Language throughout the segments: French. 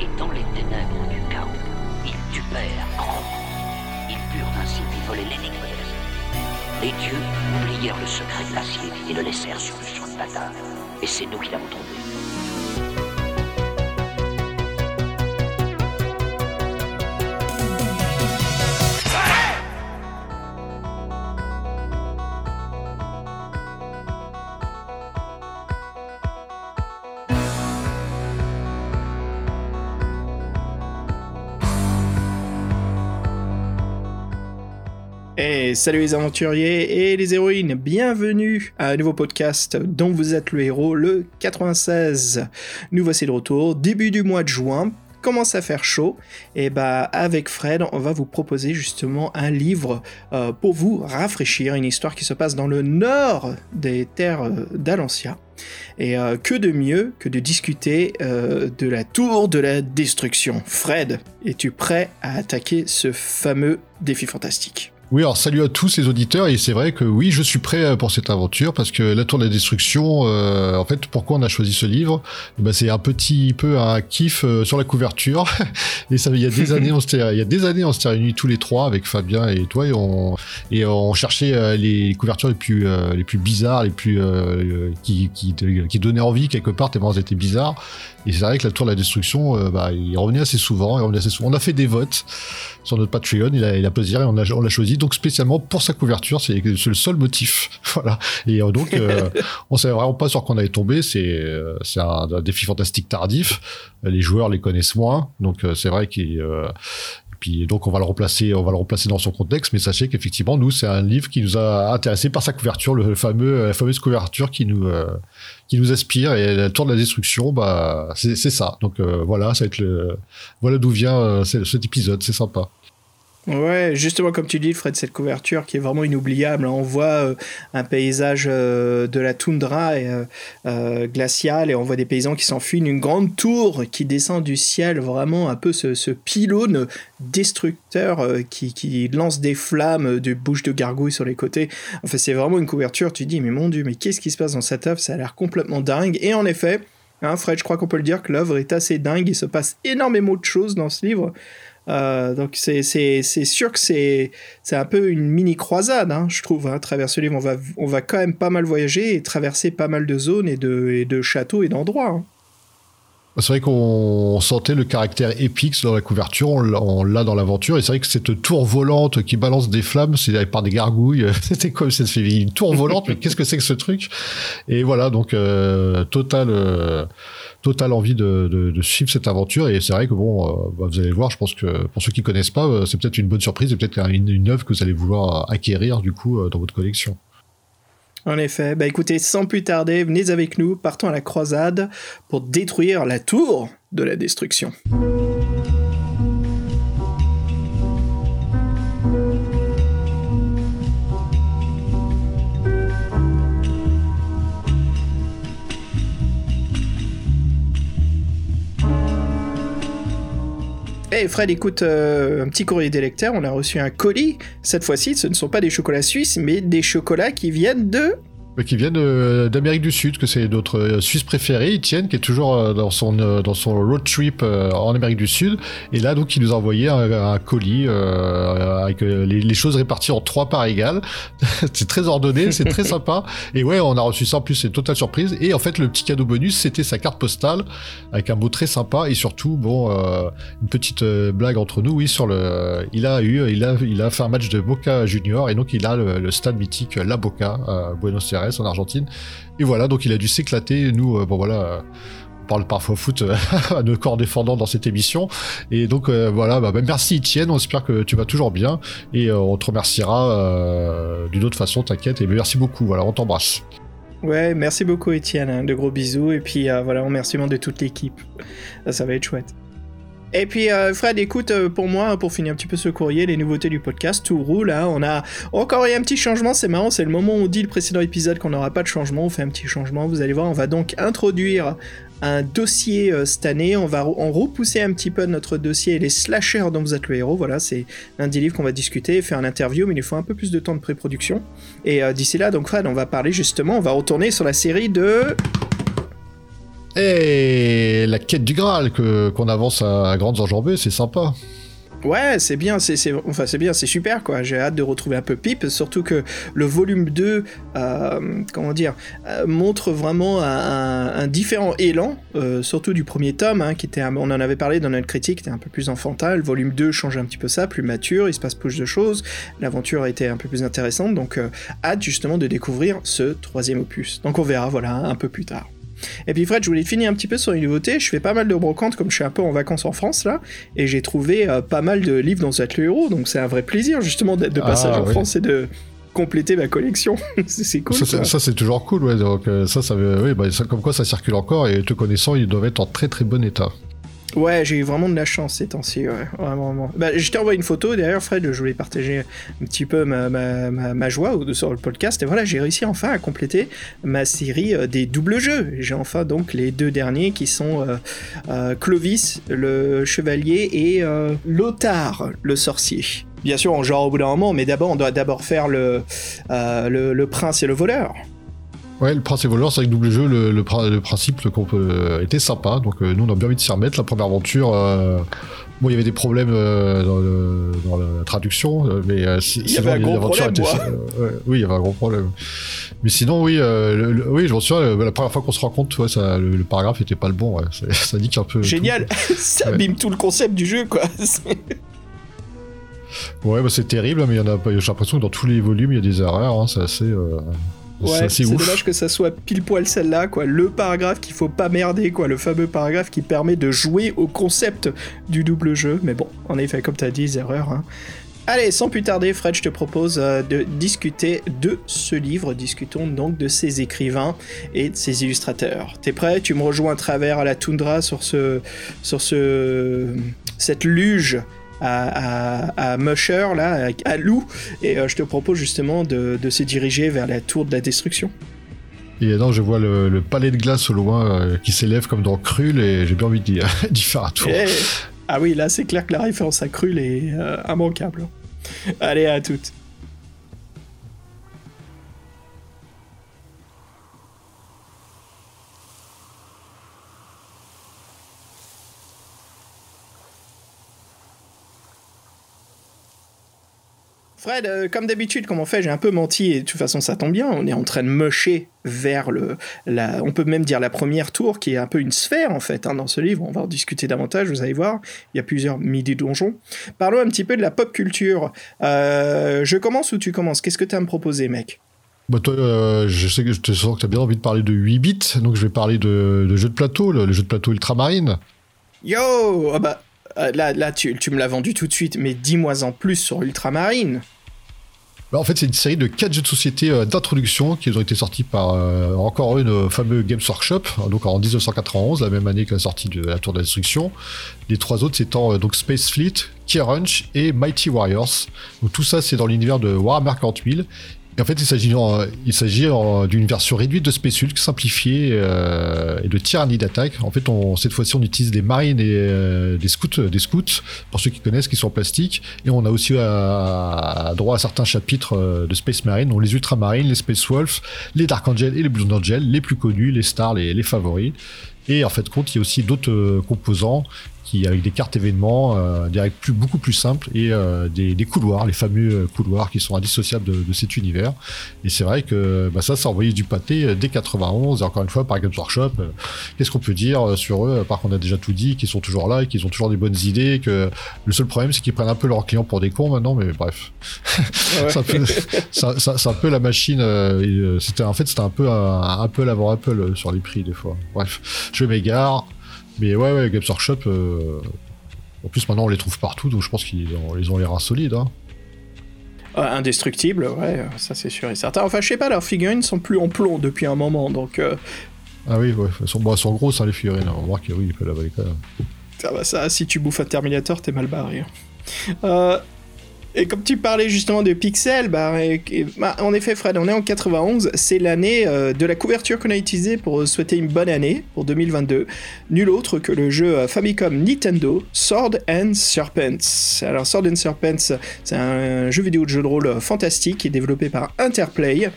Et dans les ténèbres du chaos, ils tupèrent grandement. Ils purent ainsi voler l'énigme de. Les dieux oublièrent le secret glacier et le laissèrent sur le champ de bataille. Et c'est nous qui l'avons trouvé. Salut les aventuriers et les héroïnes, bienvenue à un nouveau podcast dont vous êtes le héros, le 96. Nous voici de retour, début du mois de juin, commence à faire chaud, et bah avec Fred, on va vous proposer justement un livre euh, pour vous rafraîchir, une histoire qui se passe dans le nord des terres euh, d'Alancia. Et euh, que de mieux que de discuter de la tour de la destruction. Fred, es-tu prêt à attaquer ce fameux défi fantastique? Oui, alors salut à tous les auditeurs, et c'est vrai que oui, je suis prêt euh, pour cette aventure, parce que La Tour de la Destruction, euh, en fait, pourquoi on a choisi ce livre? Ben, C'est un petit peu un kiff euh, sur la couverture, et ça, il y a des années, on s'était, il y a des années, on s'était réunis tous les trois avec Fabien et toi, et on, et on cherchait euh, les couvertures les plus, euh, les plus bizarres, les plus, euh, qui, qui, qui donnaient envie quelque part, tellement elles étaient bizarres, et c'est vrai que La Tour de la Destruction, euh, bah, il revenait assez souvent, il revenait assez souvent. On a fait des votes sur notre Patreon, il a, il a plaisir, et on l'a on l'a choisi, donc spécialement pour sa couverture, c'est c'est le seul motif, voilà. Et euh, donc, euh, on savait vraiment pas sur quoi on allait tomber. C'est euh, c'est un, un défi fantastique tardif. Les joueurs les connaissent moins, donc euh, c'est vrai qu'il euh, puis donc on va le replacer, on va le replacer dans son contexte. Mais sachez qu'effectivement, nous, c'est un livre qui nous a intéressé par sa couverture, le fameux, la fameuse couverture qui nous euh, qui nous aspire. Et la tour de la destruction, bah c'est ça. Donc euh, voilà, ça va être le voilà d'où vient euh, cet épisode. C'est sympa. Ouais, justement comme tu dis, Fred, cette couverture qui est vraiment inoubliable. hein. On voit euh, un paysage euh, de la toundra euh, glaciale et on voit des paysans qui s'enfuient, une grande tour qui descend du ciel, vraiment un peu ce, pylône destructeur qui, qui lance des flammes de bouches de gargouilles sur les côtés. Enfin, c'est vraiment une couverture. Tu te dis, mais mon dieu, mais qu'est-ce qui se passe dans cette œuvre? Ça a l'air complètement dingue. Et en effet, hein, Fred, je crois qu'on peut le dire que l'œuvre est assez dingue. Il se passe énormément de choses dans ce livre. Euh, donc c'est sûr que c'est c'est un peu une mini croisade hein, je trouve hein, à travers ce livre on va on va quand même pas mal voyager et traverser pas mal de zones et de et de châteaux et d'endroits hein. C'est vrai qu'on sentait le caractère épique dans la couverture, on l'a- dans l'aventure, et c'est vrai que cette tour volante qui balance des flammes, c'est par des gargouilles, c'était comme fait une tour volante, mais qu'est-ce que c'est que ce truc? Et voilà, donc euh, total, euh, total envie de, de, de suivre cette aventure, et c'est vrai que bon, euh, bah, vous allez le voir, je pense que pour ceux qui connaissent pas, euh, c'est peut-être une bonne surprise, et peut-être une, œuvre que vous allez vouloir acquérir du coup dans votre collection. En effet, bah écoutez, sans plus tarder, venez avec nous, partons à la croisade pour détruire la tour de la destruction. Hey Fred, écoute, euh, un petit courrier des on a reçu un colis. Cette fois-ci, ce ne sont pas des chocolats suisses, mais des chocolats qui viennent de qui viennent euh, d'Amérique du Sud, que c'est notre euh, Suisse préféré, Etienne, qui est toujours euh, dans son dans son road trip en Amérique du Sud, et là donc il nous a envoyé un, un colis euh, avec les, les choses réparties en trois parts égales. c'est très ordonné, c'est très sympa, et ouais, on a reçu ça en plus, c'est une totale surprise. Et en fait, le petit cadeau bonus, c'était sa carte postale avec un mot très sympa. Et surtout bon euh, une petite blague entre nous, oui, sur le, il a eu, il a il a fait un match de Boca Junior et donc il a le, le stade mythique La Boca à Buenos Aires en Argentine. Et voilà, donc il a dû s'éclater. Nous, euh, bon voilà, euh, on parle parfois foot euh, à nos corps défendants dans cette émission. Et donc voilà, bah, bah, merci Etienne, on espère que tu vas toujours bien. Et on te remerciera d'une autre façon, t'inquiète. Et merci beaucoup, voilà, on t'embrasse. Ouais, merci beaucoup Étienne, hein, de gros bisous, et puis voilà, remerciement de toute l'équipe. Ça va être chouette. Et puis euh, Fred, écoute, euh, pour moi, pour finir un petit peu ce courrier, les nouveautés du podcast, tout roule, hein, on a encore eu un petit changement, c'est marrant, c'est le moment où on dit le précédent épisode qu'on n'aura pas de changement, on fait un petit changement, vous allez voir, on va donc introduire un dossier euh, cette année, on va en repousser un petit peu notre dossier, les slashers dont vous êtes le héros, voilà, c'est l'un des livres qu'on va discuter, faire un interview, mais il faut un peu plus de temps de pré-production. Et euh, d'ici là, donc Fred, on va parler justement, on va retourner sur la série de... Et la quête du Graal que qu'on avance à grandes enjambées, c'est sympa. Ouais, c'est bien, c'est enfin c'est bien, c'est super quoi. J'ai hâte de retrouver un peu Pip, surtout que le volume 2, euh, comment dire, euh, montre vraiment un, différent élan, euh, surtout du premier tome, hein, qui était, on en avait parlé dans notre critique, était un peu plus enfantin. Le volume 2 change un petit peu ça, plus mature, il se passe plus de choses, l'aventure était un peu plus intéressante, donc hâte justement de découvrir ce troisième opus. Donc on verra, voilà, un peu plus tard. Et puis Fred, je voulais finir un petit peu sur une nouveauté. Je fais pas mal de brocantes comme je suis un peu en vacances en France là, et j'ai trouvé euh, pas mal de livres dans cette le héros, donc c'est un vrai plaisir justement d'être de ah, passage en France et de compléter ma collection. c'est cool. Ça, c'est toujours cool, ouais. Donc euh, ça, ça, oui, bah, ça, comme quoi ça circule encore et te connaissant, ils doivent être en très très bon état. Ouais, j'ai eu vraiment de la chance ces temps-ci, ouais, vraiment, Bah, je t'ai envoyé une photo, d'ailleurs, Fred, je voulais partager un petit peu ma, ma, ma, joie sur le podcast, et voilà, j'ai réussi enfin à compléter ma série euh, des doubles jeux. J'ai enfin donc les deux derniers qui sont euh, euh, Clovis, le chevalier, et Lothar, le sorcier. Bien sûr, on joue au bout d'un moment, mais d'abord, on doit d'abord faire le, le, le prince et le voleur. Ouais, le principe voleur, c'est avec double jeu, le, le, principe euh, était sympa. Donc euh, nous, on a bien envie de s'y remettre. La première aventure, euh, bon, il y avait des problèmes dans, la traduction, mais il y avait un gros problème, était, oui, il y avait un gros problème. Mais sinon, oui, oui, je me souviens, la première fois qu'on se rend compte, ouais, ça, le, paragraphe était pas le bon. Ouais. Ça, dit un peu. Génial, ça abîme tout le concept du jeu, quoi. ouais, bah, c'est terrible, mais il y en a. J'ai l'impression que dans tous les volumes, il y a des erreurs. Hein, c'est assez. Ouais, c'est dommage que ça soit pile poil celle-là, quoi. Le paragraphe qu'il faut pas merder, quoi. Le fameux paragraphe qui permet de jouer au concept du double jeu. Mais bon, en effet, comme tu as dit, erreurs. Hein. Allez, sans plus tarder, Fred, je te propose euh, de discuter de ce livre. Discutons donc de ses écrivains et de ses illustrateurs. T'es prêt? Tu me rejoins à travers à la toundra sur ce, sur ce, cette luge à, Musher, là, à Lou, et euh, je te propose justement de, se diriger vers la tour de la destruction. Et là, je vois le, palais de glace au loin euh, qui s'élève comme dans Krul, et j'ai bien envie d'y faire un tour. Eh, ah oui, là, c'est clair que la référence à Krul est euh, immanquable. Allez, à toutes. Fred, euh, comme d'habitude, comme on fait, j'ai un peu menti et de toute façon ça tombe bien. On est en train de mocher vers le, la, on peut même dire la première tour qui est un peu une sphère en fait hein, dans ce livre. On va en discuter davantage, vous allez voir. Il y a plusieurs midi donjons. Parlons un petit peu de la pop culture. Euh, je commence ou tu commences? Qu'est-ce que tu as à me proposer, mec? Bah toi, euh, je sais que je te sens que tu as bien envie de parler de 8 bits, donc je vais parler de, de jeux de plateau, le, jeu de plateau Ultramarine. Yo ah bah, Là, là tu, me l'as vendu tout de suite, mais dis-moi en plus sur Ultramarine. Bah, en fait, c'est une série de 4 jeux de société euh, d'introduction qui ont été sortis par euh, encore une euh, fameux Games Workshop, donc en 1991, la même année que la sortie de la Tour de la Destruction. Les trois autres étant donc Space Fleet, Key Ranch et Mighty Warriors. Donc tout ça, c'est dans l'univers de Warhammer 40 en fait, il s'agit, d'une version réduite de Space Hulk, simplifiée euh, et de tyrannie d'attaque. En fait, on, cette fois-ci, on utilise des marines et euh, des scouts, des scouts, pour ceux qui connaissent, qui sont en plastique. Et on a aussi à, droit à certains chapitres euh, de Space Marine, donc les Ultramarines, les Space Wolves, les Dark Angels et les Blue Angels, les plus connus, les stars, les, les favoris. Et en fait, compte, il y a aussi d'autres composants avec des cartes événements, euh, des règles plus, beaucoup plus simples et euh, des, couloirs, les fameux euh, couloirs qui sont indissociables de, cet univers. Et c'est vrai que bah, ça, ça a envoyé du pâté dès 91. Et encore une fois, par Games Workshop, qu'est-ce qu'on peut dire sur eux Par contre, on a déjà tout dit, qu'ils sont toujours là et qu'ils ont toujours des bonnes idées. Que le seul problème, c'est qu'ils prennent un peu leurs clients pour des cons maintenant, mais bref. c'est un, peu la machine. c'était en fait, c'était un peu un, Apple avant Apple sur les prix des fois. Bref, je m'égare. Mais ouais, ouais, Games Workshop, euh, en plus maintenant on les trouve partout, donc je pense qu'ils ont, ils ont les reins solides. Hein. Ah, indestructible, ouais, ça c'est sûr et certain. Enfin, je sais pas, leurs figurines sont plus en plomb depuis un moment, donc. Euh, ah oui, ouais, elles sont, bon, elles sont grosses hein, les figurines, on voit que oui, il peut l'avaler quand même. Ça va, ça, si tu bouffes un Terminator, t'es mal barré. Hein. Euh, Et comme tu parlais justement de pixels, bah, bah, en effet, Fred, on est en 91. C'est l'année euh, de la couverture qu'on a utilisée pour souhaiter une bonne année pour 2022. Nul autre que le jeu euh, Famicom Nintendo Sword and Serpents. Alors, Sword and Serpents, c'est un jeu vidéo de jeu de rôle euh, fantastique qui est développé par Interplay.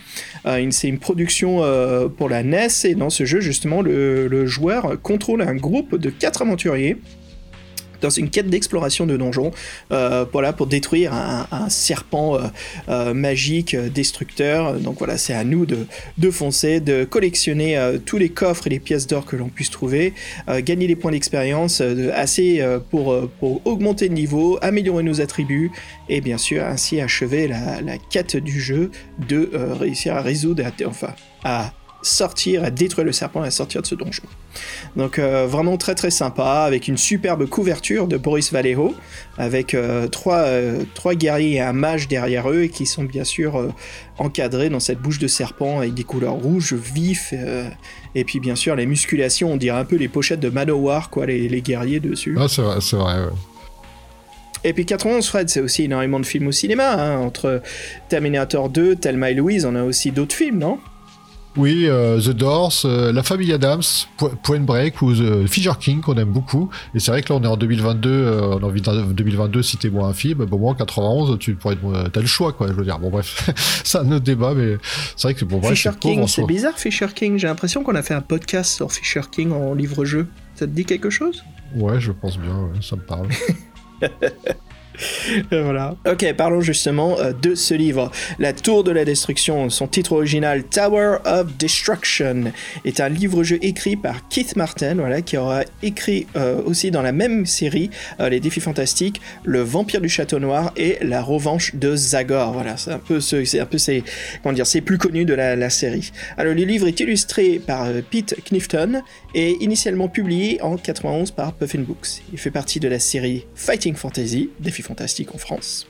c'est une production pour la NES et dans ce jeu, justement, le, le joueur contrôle un groupe de quatre aventuriers dans une quête d'exploration de donjons, euh, voilà, pour détruire un, serpent euh, euh, magique destructeur. Donc voilà, c'est à nous de, de foncer, de collectionner tous les coffres et les pièces d'or que l'on puisse trouver, gagner des points d'expérience assez pour, pour augmenter le niveau, améliorer nos attributs et bien sûr ainsi achever la, la quête du jeu de réussir à résoudre, enfin à sortir, à détruire le serpent et à sortir de ce donjon. Donc euh, vraiment très très sympa, avec une superbe couverture de Boris Vallejo, avec euh, trois, euh, trois, guerriers et un mage derrière eux, et qui sont bien sûr encadrés dans cette bouche de serpent avec des couleurs rouges vifs, et puis bien sûr les musculations, on dirait un peu les pochettes de Manowar, quoi, les, guerriers dessus. Ah c'est vrai, c'est vrai, Et puis 91, Fred, c'est aussi énormément de films au cinéma, hein, entre Terminator 2, Thelma et Louise, on a aussi d'autres films, non? Oui, euh, The Doors, euh, La Famille Adams, Point Break ou The Figure King qu'on aime beaucoup. Et c'est vrai que là on est en 2022, euh, on a envie de 2022 citer moi un film. Bon moi en 91 tu pourrais t'as le choix quoi. Je veux dire bon bref, c'est un autre débat mais c'est vrai que bon bref. Fisher King, c'est bizarre Fisher King. J'ai l'impression qu'on a fait un podcast sur Fisher King en livre-jeu. Ça te dit quelque chose? Ouais, je pense bien. ça me parle. voilà. Ok, parlons justement euh, de ce livre. La Tour de la Destruction, son titre original Tower of Destruction, est un livre-jeu écrit par Keith Martin, voilà, qui aura écrit euh, aussi dans la même série euh, Les Défis Fantastiques, Le Vampire du Château Noir et La Revanche de Zagor. Voilà, c'est un peu ce, c'est un peu c'est comment dire, c'est plus connu de la, série. Alors le livre est illustré par Pete Knifton et initialement publié en 91 par Puffin Books. Il fait partie de la série Fighting Fantasy, Défis fantastique en France.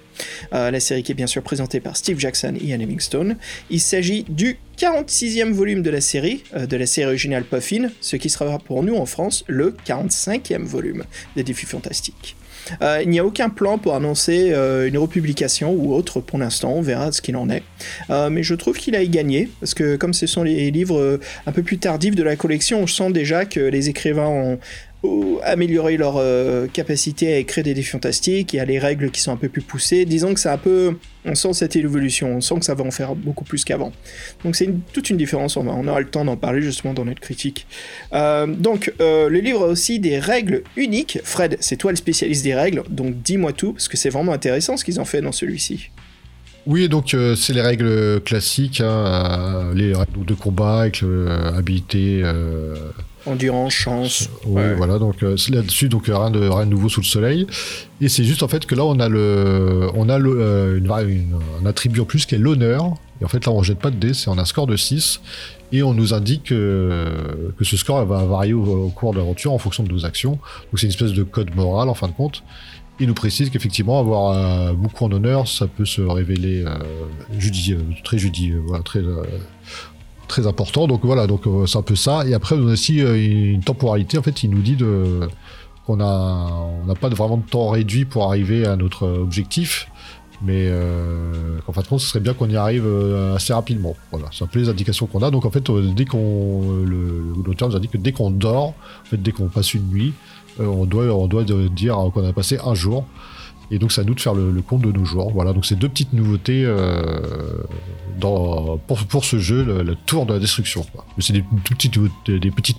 Euh, la série qui est bien sûr présentée par Steve Jackson et Ian Livingstone. Il s'agit du 46e volume de la série, euh, de la série originale Puffin, ce qui sera pour nous en France le 45e volume des Défis Fantastiques. Euh, il n'y a aucun plan pour annoncer une republication ou autre pour l'instant, on verra ce qu'il en est. mais je trouve qu'il a y gagné, parce que comme ce sont les livres un peu plus tardifs de la collection, on sent déjà que les écrivains ont, améliorer leur euh, capacité à écrire des défis fantastiques, il y a les règles qui sont un peu plus poussées. Disons que c'est un peu. On sent cette évolution, on sent que ça va en faire beaucoup plus qu'avant. Donc c'est toute une différence, on, on, aura le temps d'en parler justement dans notre critique. Euh, donc euh, le livre a aussi des règles uniques. Fred, c'est toi le spécialiste des règles, donc dis-moi tout, parce que c'est vraiment intéressant ce qu'ils ont fait dans celui-ci. Oui, donc c'est les règles classiques, hein, les règles de combat avec habilité, endurance, chance. Oui, voilà, donc euh, là-dessus, donc rien de, rien de nouveau sous le soleil. Et c'est juste en fait que là, on a, le, on a le, euh, un attribut en plus qui est l'honneur. Et en fait, là, on jette pas de dés, c'est on a un score de 6. Et on nous indique euh, que ce score va varier au, cours de l'aventure en fonction de nos actions. Donc c'est une espèce de code moral en fin de compte. Il nous précise qu'effectivement, avoir beaucoup en honneur, ça peut se révéler très judi, voilà, très très important. Donc voilà, donc euh, c'est un peu ça. Et après, on a aussi euh, une temporalité. En fait, il nous dit de qu'on a on n'a pas vraiment de temps réduit pour arriver à notre objectif, mais euh, qu'en fait, ce serait bien qu'on y arrive euh, assez rapidement. Voilà, c'est un peu les indications qu'on a. Donc en fait, dès qu'on l'auteur nous indique que dès qu'on dort, en fait, dès qu'on passe une nuit, on doit on doit dire qu'on a passé un jour. Et donc, à nous de faire le, compte de nos joueurs. Voilà, donc c'est deux petites nouveautés euh, pour, ce jeu, le, tour de la destruction. C'est des, petites,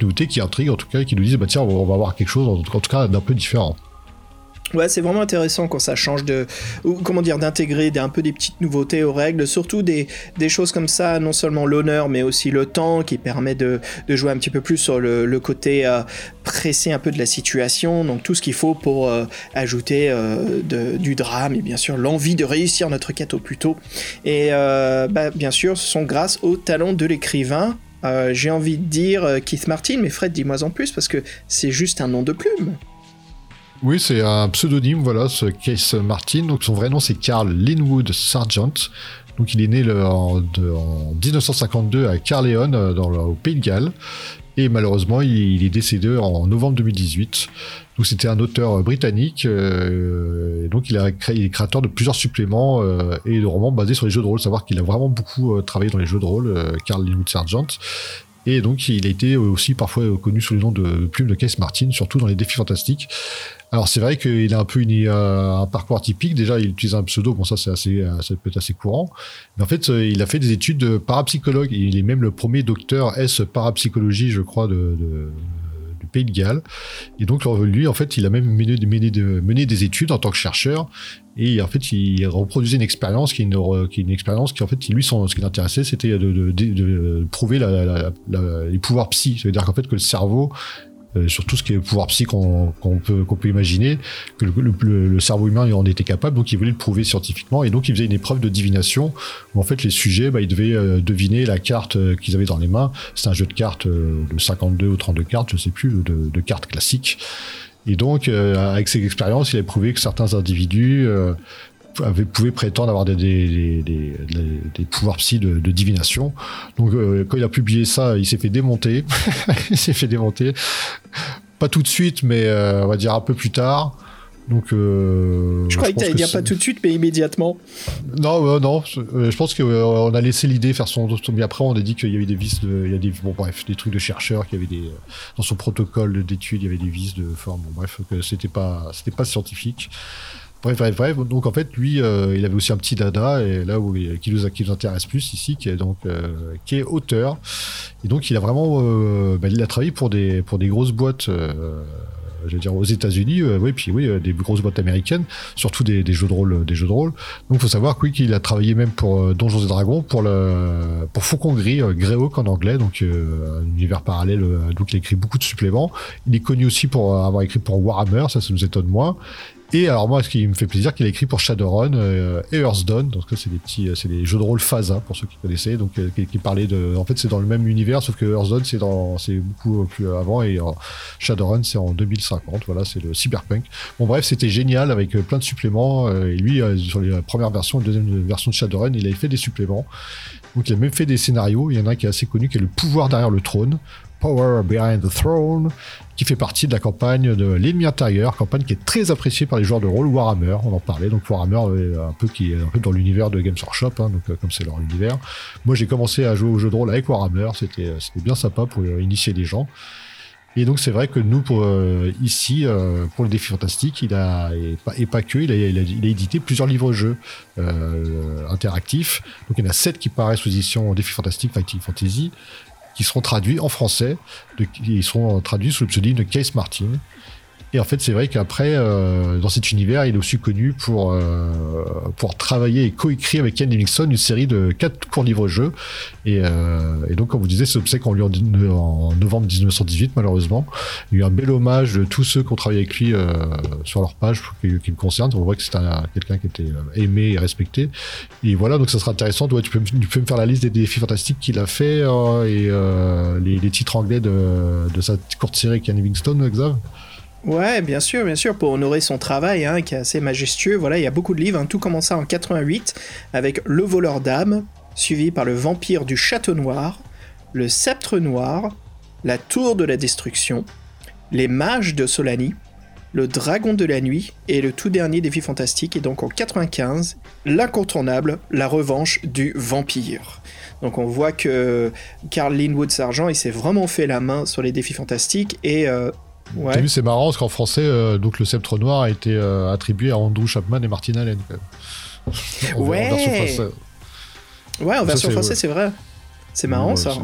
nouveautés qui intriguent, en tout cas, qui nous disent, bah tiens, on va avoir quelque chose, en tout cas, d'un peu différent. Ouais, c'est vraiment intéressant quand ça change de, ou comment dire, d'intégrer un peu des petites nouveautés aux règles, surtout des, des choses comme ça, non seulement l'honneur, mais aussi le temps, qui permet de, de jouer un petit peu plus sur le, le côté euh, pressé un peu de la situation, donc tout ce qu'il faut pour euh, ajouter euh, du drame et bien sûr l'envie de réussir notre quête au plus tôt. Et bah, bien sûr, ce sont grâce au talent de l'écrivain. J'ai envie de dire Keith Martin, mais Fred, dis-moi en plus parce que c'est juste un nom de plume. Oui, c'est un pseudonyme, voilà, ce Case Martin. Donc son vrai nom c'est Carl Linwood Sargent. Donc il est né en, 1952 à Carleon, dans le, au Pays de Galles. Et malheureusement, il, est décédé en novembre 2018. Donc c'était un auteur britannique. et donc il, a est créateur de plusieurs suppléments et de romans basés sur les jeux de rôle. Savoir qu'il a vraiment beaucoup travaillé dans les jeux de rôle, Carl Linwood Sargent. Et donc, il a été aussi parfois connu sous le nom de plume de Case Martin, surtout dans les défis fantastiques. Alors, c'est vrai qu'il a un peu euh, un parcours atypique. Déjà, il utilise un pseudo. Bon, ça, c'est assez, euh, ça peut être assez courant. Mais en fait, euh, il a fait des études de parapsychologue. Il est même le premier docteur S parapsychologie, je crois, de, de du Pays de Galles. Et donc, lui, en fait, il a même mené, des études en tant que chercheur. Et en fait, il reproduisait une expérience qui est une, une expérience qui, en fait, lui, ce qui l'intéressait, c'était de, de, de, prouver les pouvoirs psy. C'est-à-dire qu'en fait, que le cerveau sur tout ce qui est pouvoir psy qu'on peut, peut imaginer, que le, cerveau humain en était capable, donc il voulait le prouver scientifiquement, et donc il faisait une épreuve de divination, où en fait les sujets, bah, ils devaient euh, deviner la carte euh, qu'ils avaient dans les mains. C'est un jeu de cartes de 52 ou 32 cartes, je sais plus, de, de cartes classiques. Et donc, avec ses expériences, il a prouvé que certains individus avait, pouvait prétendre avoir des, des, des, des pouvoirs psy de, de divination. Donc euh, quand il a publié ça, il s'est fait démonter. il s'est fait démonter. Pas tout de suite, mais euh, on va dire un peu plus tard. Donc, euh, je croyais que t'allais dire pas tout de suite, mais immédiatement. Non, non. Je pense qu'on a laissé l'idée faire son. Mais après, on a dit qu'il y avait des vices de. Il y a des. Bon, bref, des trucs de chercheurs, qu'il y avait des. Dans son protocole d'études, il y avait des vices de forme. Bon, bref, que c'était pas, c'était pas scientifique. Bref, bref, bref. Donc en fait, lui, euh, il avait aussi un petit dada, et là où qui nous, qui nous intéresse plus ici, qui est donc euh, qui est auteur. Et donc il a vraiment, euh, bah, il a travaillé pour des pour des grosses boîtes. je veux dire aux États-Unis, oui, puis oui, des grosses boîtes américaines, surtout des, des, jeux de rôle, des jeux de rôle. Donc, faut savoir oui, qu'il a travaillé même pour Donjons et Dragons, pour le pour Faucon Gris, Greyhawk en anglais, donc un univers parallèle. donc, il a écrit beaucoup de suppléments. Il est connu aussi pour avoir écrit pour Warhammer, ça, ça nous étonne moins. Et alors moi, ce qui me fait plaisir, qu'il a écrit pour Shadowrun euh, et Hearthstone. Donc c'est des petits, c'est des jeux de rôle Phaza pour ceux qui connaissaient. Donc euh, qui, parlaient de, en fait c'est dans le même univers, sauf que Hearthstone c'est dans, c'est beaucoup plus avant et euh, Shadowrun c'est en 2050. Voilà, c'est le cyberpunk. Bon bref, c'était génial avec euh, plein de suppléments. et lui sur les premières versions, la deuxième version de Shadowrun, il avait fait des suppléments. Donc il a même fait des scénarios. Il y en a un qui est assez connu, qui est le pouvoir derrière le trône. Power Behind the Throne, qui fait partie de la campagne de l'ennemi intérieur, campagne qui est très appréciée par les joueurs de rôle Warhammer, on en parlait, donc Warhammer un peu qui est un peu dans l'univers de Games Workshop, hein, donc euh, comme c'est leur univers. Moi j'ai commencé à jouer au jeu de rôle avec Warhammer, c'était euh, bien sympa pour euh, initier des gens. Et donc c'est vrai que nous, pour ici, pour le défi fantastique, il a et pas, que, il a, il a, il a édité plusieurs livres-jeux interactifs. Donc il y en a sept qui paraissent sous édition défi fantastique, Fighting Fantasy qui seront traduits en français. De, ils seront traduits sous le pseudonyme de Case Martin. Et en fait, c'est vrai qu'après, euh, dans cet univers, il est aussi connu pour euh, pour travailler et coécrire avec Ken Livingstone une série de quatre courts livres-jeux. Et, euh, et, donc, comme vous disiez, c'est obsèque qu'on lui en, en novembre 1918, malheureusement. Il y a eu un bel hommage de tous ceux qui ont travaillé avec lui euh, sur leur page qui, qui, me concerne. On voit que c'est quelqu'un qui était euh, aimé et respecté. Et voilà, donc ça sera intéressant. Tu, peux, me faire la liste des défis fantastiques qu'il a fait euh, et les, les, titres anglais de, de sa courte série Ken Livingstone, Xav? Ouais, bien sûr, bien sûr, pour honorer son travail, hein, qui est assez majestueux. Voilà, il y a beaucoup de livres. Hein. Tout commença en 88 avec Le voleur d'âme, suivi par Le vampire du château noir, Le sceptre noir, La tour de la destruction, Les mages de Solani, Le dragon de la nuit et le tout dernier défi fantastique. Et donc en 95, l'incontournable, La revanche du vampire. Donc on voit que Carl Linwood Sargent, il s'est vraiment fait la main sur les défis fantastiques et euh, Ouais. T'as vu, c'est marrant parce qu'en français, euh, donc le sceptre noir a été euh, attribué à Andrew Chapman et Martin Allen. en, ouais. En version française. Ouais, en version française, c'est vrai. C'est marrant ça.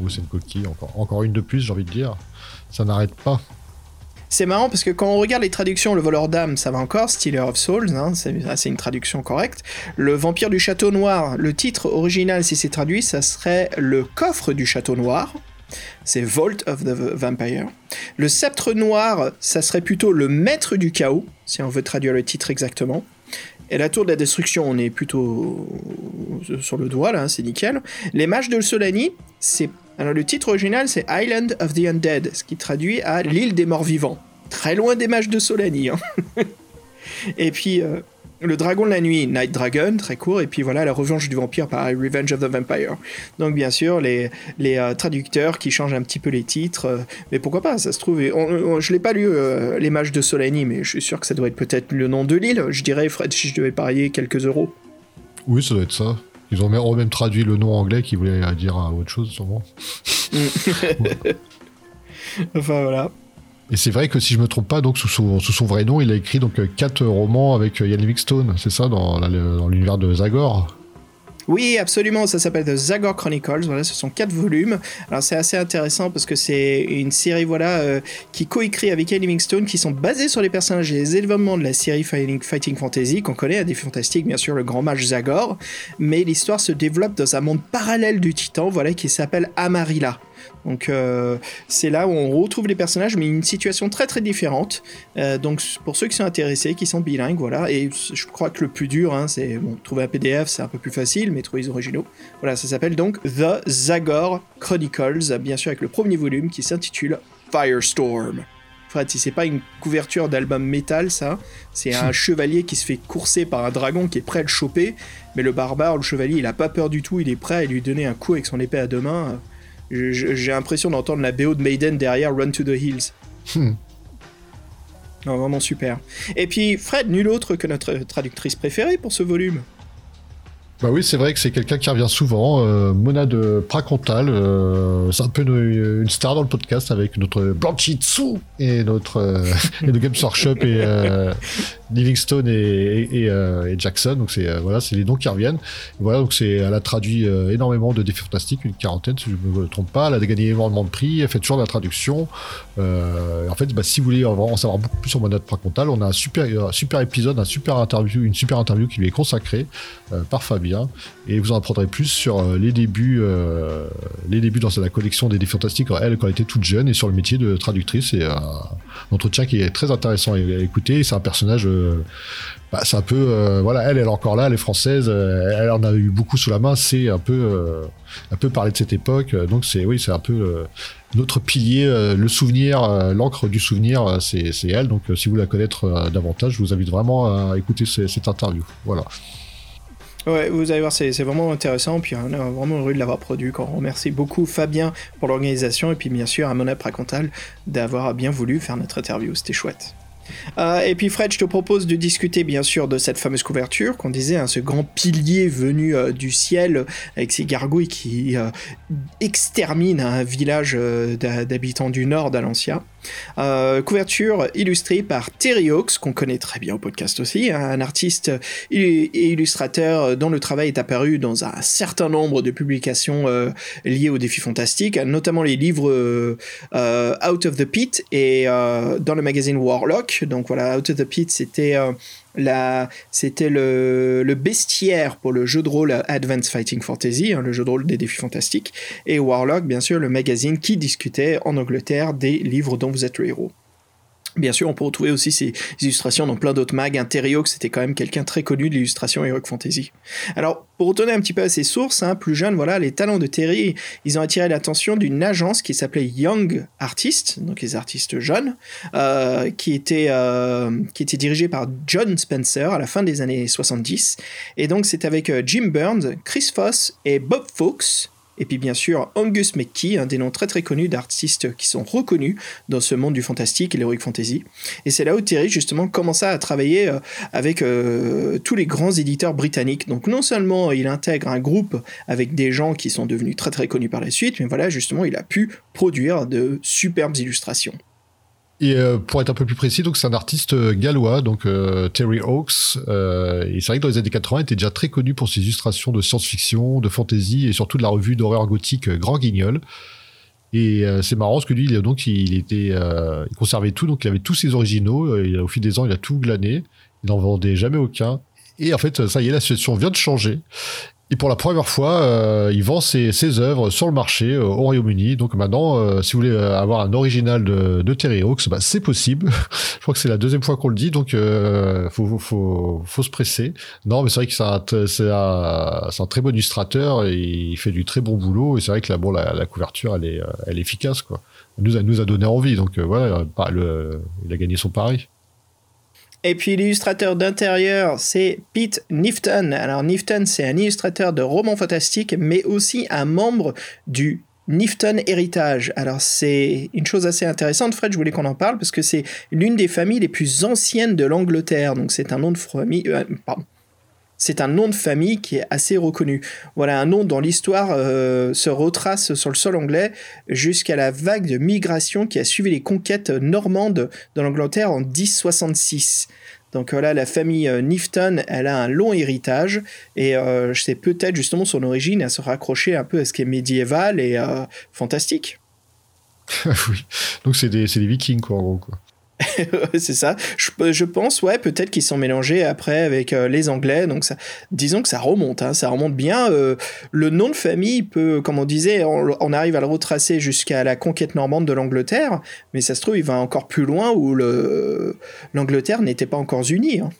Ou c'est une coquille, encore, encore une de plus, j'ai envie de dire. Ça n'arrête pas. C'est marrant parce que quand on regarde les traductions, le voleur d'âme, ça va encore, Stealer of Souls, hein, c'est une traduction correcte. Le vampire du château noir, le titre original, si c'est traduit, ça serait le coffre du château noir c'est Vault of the Vampire. Le sceptre noir, ça serait plutôt le maître du chaos, si on veut traduire le titre exactement. Et la tour de la destruction, on est plutôt sur le doigt, là, c'est nickel. Les mages de Solani, c'est. Alors le titre original, c'est Island of the Undead, ce qui traduit à l'île des morts vivants. Très loin des mages de Solani. Hein. Et puis. Euh, Le Dragon de la Nuit, Night Dragon, très court, et puis voilà, La Revanche du Vampire par Revenge of the Vampire. Donc bien sûr, les, les euh, traducteurs qui changent un petit peu les titres, euh, mais pourquoi pas, ça se trouve. je l'ai pas lu, euh, Les Mages de Solani, mais je suis sûr que ça doit être peut-être le nom de l'île. Je dirais, Fred, si je devais parier quelques euros. Oui, ça doit être ça. Ils ont même traduit le nom anglais qui voulait dire autre chose, sûrement. enfin voilà. Et c'est vrai que si je me trompe pas, donc sous son, vrai nom, il a écrit donc quatre romans avec Ian Livingstone, c'est ça, dans, l'univers de Zagor. Oui, absolument. Ça s'appelle The Zagor Chronicles. Voilà, ce sont quatre volumes. Alors c'est assez intéressant parce que c'est une série voilà euh, qui coécrit avec Ian Livingstone, qui sont basés sur les personnages et les événements de la série Fighting, Fantasy qu'on connaît à des fantastiques, bien sûr, le grand mage Zagor. Mais l'histoire se développe dans un monde parallèle du Titan, voilà, qui s'appelle Amarilla. Donc euh, c'est là où on retrouve les personnages, mais une situation très très différente. Euh, donc pour ceux qui sont intéressés, qui sont bilingues, voilà. Et je crois que le plus dur, hein, c'est bon, trouver un PDF, c'est un peu plus facile, mais trouver les originaux. Voilà, ça s'appelle donc The Zagor Chronicles, bien sûr avec le premier volume qui s'intitule Firestorm. Fred, si c'est pas une couverture d'album métal, ça, c'est un chevalier qui se fait courser par un dragon qui est prêt à le choper, mais le barbare, le chevalier, il a pas peur du tout, il est prêt à lui donner un coup avec son épée à deux mains. J'ai l'impression d'entendre la BO de Maiden derrière Run to the Hills. Hmm. Non, vraiment super. Et puis Fred, nul autre que notre traductrice préférée pour ce volume. Bah oui, c'est vrai que c'est quelqu'un qui revient souvent. Euh, Mona de Pracontal, euh, c'est un peu une, star dans le podcast avec notre Blanchitsu et notre euh, et Games Workshop et euh, Livingstone et, et, Jackson. Donc c'est voilà, c'est les noms qui reviennent. voilà, donc c'est elle a traduit énormément de défis fantastiques, une quarantaine si je me trompe pas. Elle a gagné énormément de prix. Elle fait toujours de la traduction. en fait, bah, si vous voulez en savoir beaucoup plus sur Mona de on a un super épisode, une super interview qui lui est consacrée par Fabien et vous en apprendrez plus sur euh, les débuts, euh, les débuts dans la collection des défis fantastiques, elle, quand elle était toute jeune, et sur le métier de traductrice. Et un entretien qui est très intéressant à, écouter. C'est un personnage euh, bah, c'est un peu voilà elle est encore là elle est française elle en a eu beaucoup sous la main. C'est un peu un peu parler de cette époque. Donc c'est oui c'est un peu notre pilier le souvenir l'encre du souvenir c'est elle. Donc si vous la connaître davantage je vous invite vraiment à écouter cette interview. Voilà Ouais, vous allez voir, c'est vraiment intéressant. Puis on est vraiment heureux de l'avoir produit. On remercie beaucoup Fabien pour l'organisation et puis bien sûr à Mona Pracontal d'avoir bien voulu faire notre interview. C'était chouette. Euh, et puis Fred, je te propose de discuter bien sûr de cette fameuse couverture qu'on disait, hein, ce grand pilier venu euh, du ciel avec ces gargouilles qui euh, exterminent un village d'habitants du nord d'Alancia. couverture illustrée par Terry Hawks, qu'on connaît très bien au podcast aussi, hein, un artiste et illustrateur dont le travail est apparu dans un certain nombre de publications liées aux défis fantastiques, notamment les livres Out of the Pit et dans le magazine Warlock donc voilà, Out of the Pit, c'était euh, c'était le, bestiaire pour le jeu de rôle Advanced Fighting Fantasy, hein, le jeu de rôle des défis fantastiques, et Warlock, bien sûr, le magazine qui discutait en Angleterre des livres dont vous êtes le héros. Bien sûr, on peut retrouver aussi ces illustrations dans plein d'autres mags. que c'était quand même quelqu'un très connu de l'illustration Heroic Fantasy. Alors, pour retourner un petit peu à ses sources, hein, plus jeune, voilà, les talents de Terry, ils ont attiré l'attention d'une agence qui s'appelait Young Artists, donc les artistes jeunes, euh, qui, était, euh, qui était dirigée par John Spencer à la fin des années 70. Et donc, c'est avec euh, Jim Burns, Chris Foss et Bob Fox et puis bien sûr Angus McKee, un des noms très très connus d'artistes qui sont reconnus dans ce monde du fantastique et l'heroic fantasy. Et c'est là où Terry justement commença à travailler euh, avec euh, tous les grands éditeurs britanniques. Donc non seulement il intègre un groupe avec des gens qui sont devenus très très connus par la suite, mais voilà justement il a pu produire de superbes illustrations. Et euh, pour être un peu plus précis, donc c'est un artiste euh, gallois, donc euh, Terry Hawks. et c'est vrai que dans les années 80, il était déjà très connu pour ses illustrations de science-fiction, de fantasy et surtout de la revue d'horreur gothique Grand Guignol. Et c'est marrant parce que lui, il, donc il était, il conservait tout, donc il avait tous ses originaux. Il, au fil des ans, il a tout glané. Il n'en vendait jamais aucun. Et en fait, ça y est, la situation vient de changer. Et pour la première fois, euh, il vend ses, ses, œuvres sur le marché euh, au Royaume-Uni. Donc maintenant, euh, si vous voulez avoir un original de, de Terry Hawks, bah, c'est possible. Je crois que c'est la deuxième fois qu'on le dit, donc euh, faut, faut, faut, se presser. Non, mais c'est vrai que c'est un, un, très bon illustrateur et il fait du très bon boulot. Et c'est vrai que là, bon, la, la, couverture, elle est, elle est efficace, quoi. Elle nous a, nous a donné envie. Donc voilà, le, il a gagné son pari. Et puis l'illustrateur d'intérieur, c'est Pete Nifton. Alors Nifton, c'est un illustrateur de romans fantastiques, mais aussi un membre du Nifton Héritage. Alors c'est une chose assez intéressante, Fred, je voulais qu'on en parle parce que c'est l'une des familles les plus anciennes de l'Angleterre. Donc c'est un nom de famille, euh. C'est un nom de famille qui est assez reconnu. Voilà un nom dont l'histoire euh, se retrace sur le sol anglais jusqu'à la vague de migration qui a suivi les conquêtes normandes de l'Angleterre en 1066. Donc voilà, la famille euh, Nifton, elle a un long héritage et euh, je sais peut-être justement son origine à se raccrocher un peu à ce qui est médiéval et euh, fantastique. oui, donc c'est des, des, vikings quoi en gros. Quoi. c'est ça. Je, pense, ouais, peut-être qu'ils sont mélangés après avec euh, les Anglais. Donc, ça, disons que ça remonte, hein, ça remonte bien. Euh, le nom de famille peut, comme on disait, on, arrive à le retracer jusqu'à la conquête normande de l'Angleterre, mais ça se trouve, il va encore plus loin où l'Angleterre n'était pas encore unie. Hein.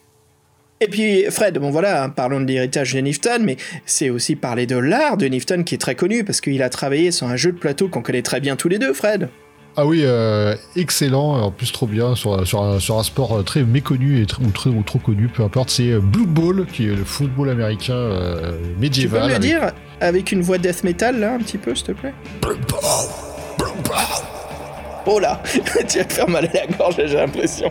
Et puis Fred, bon voilà, hein, parlons de l'héritage de Nifton, mais c'est aussi parler de l'art de Nifton qui est très connu parce qu'il a travaillé sur un jeu de plateau qu'on connaît très bien tous les deux, Fred. Ah oui, euh, excellent, en plus trop bien, sur, sur, un, sur un sport très méconnu et ou, très, ou trop connu, peu importe, c'est euh, Blue Ball, qui est le football américain euh, médiéval. Tu peux me le dire avec une voix death metal, là, un petit peu, s'il te plaît? Blue Ball Blue Ball Oh là Tu vas te faire mal à la gorge, j'ai l'impression.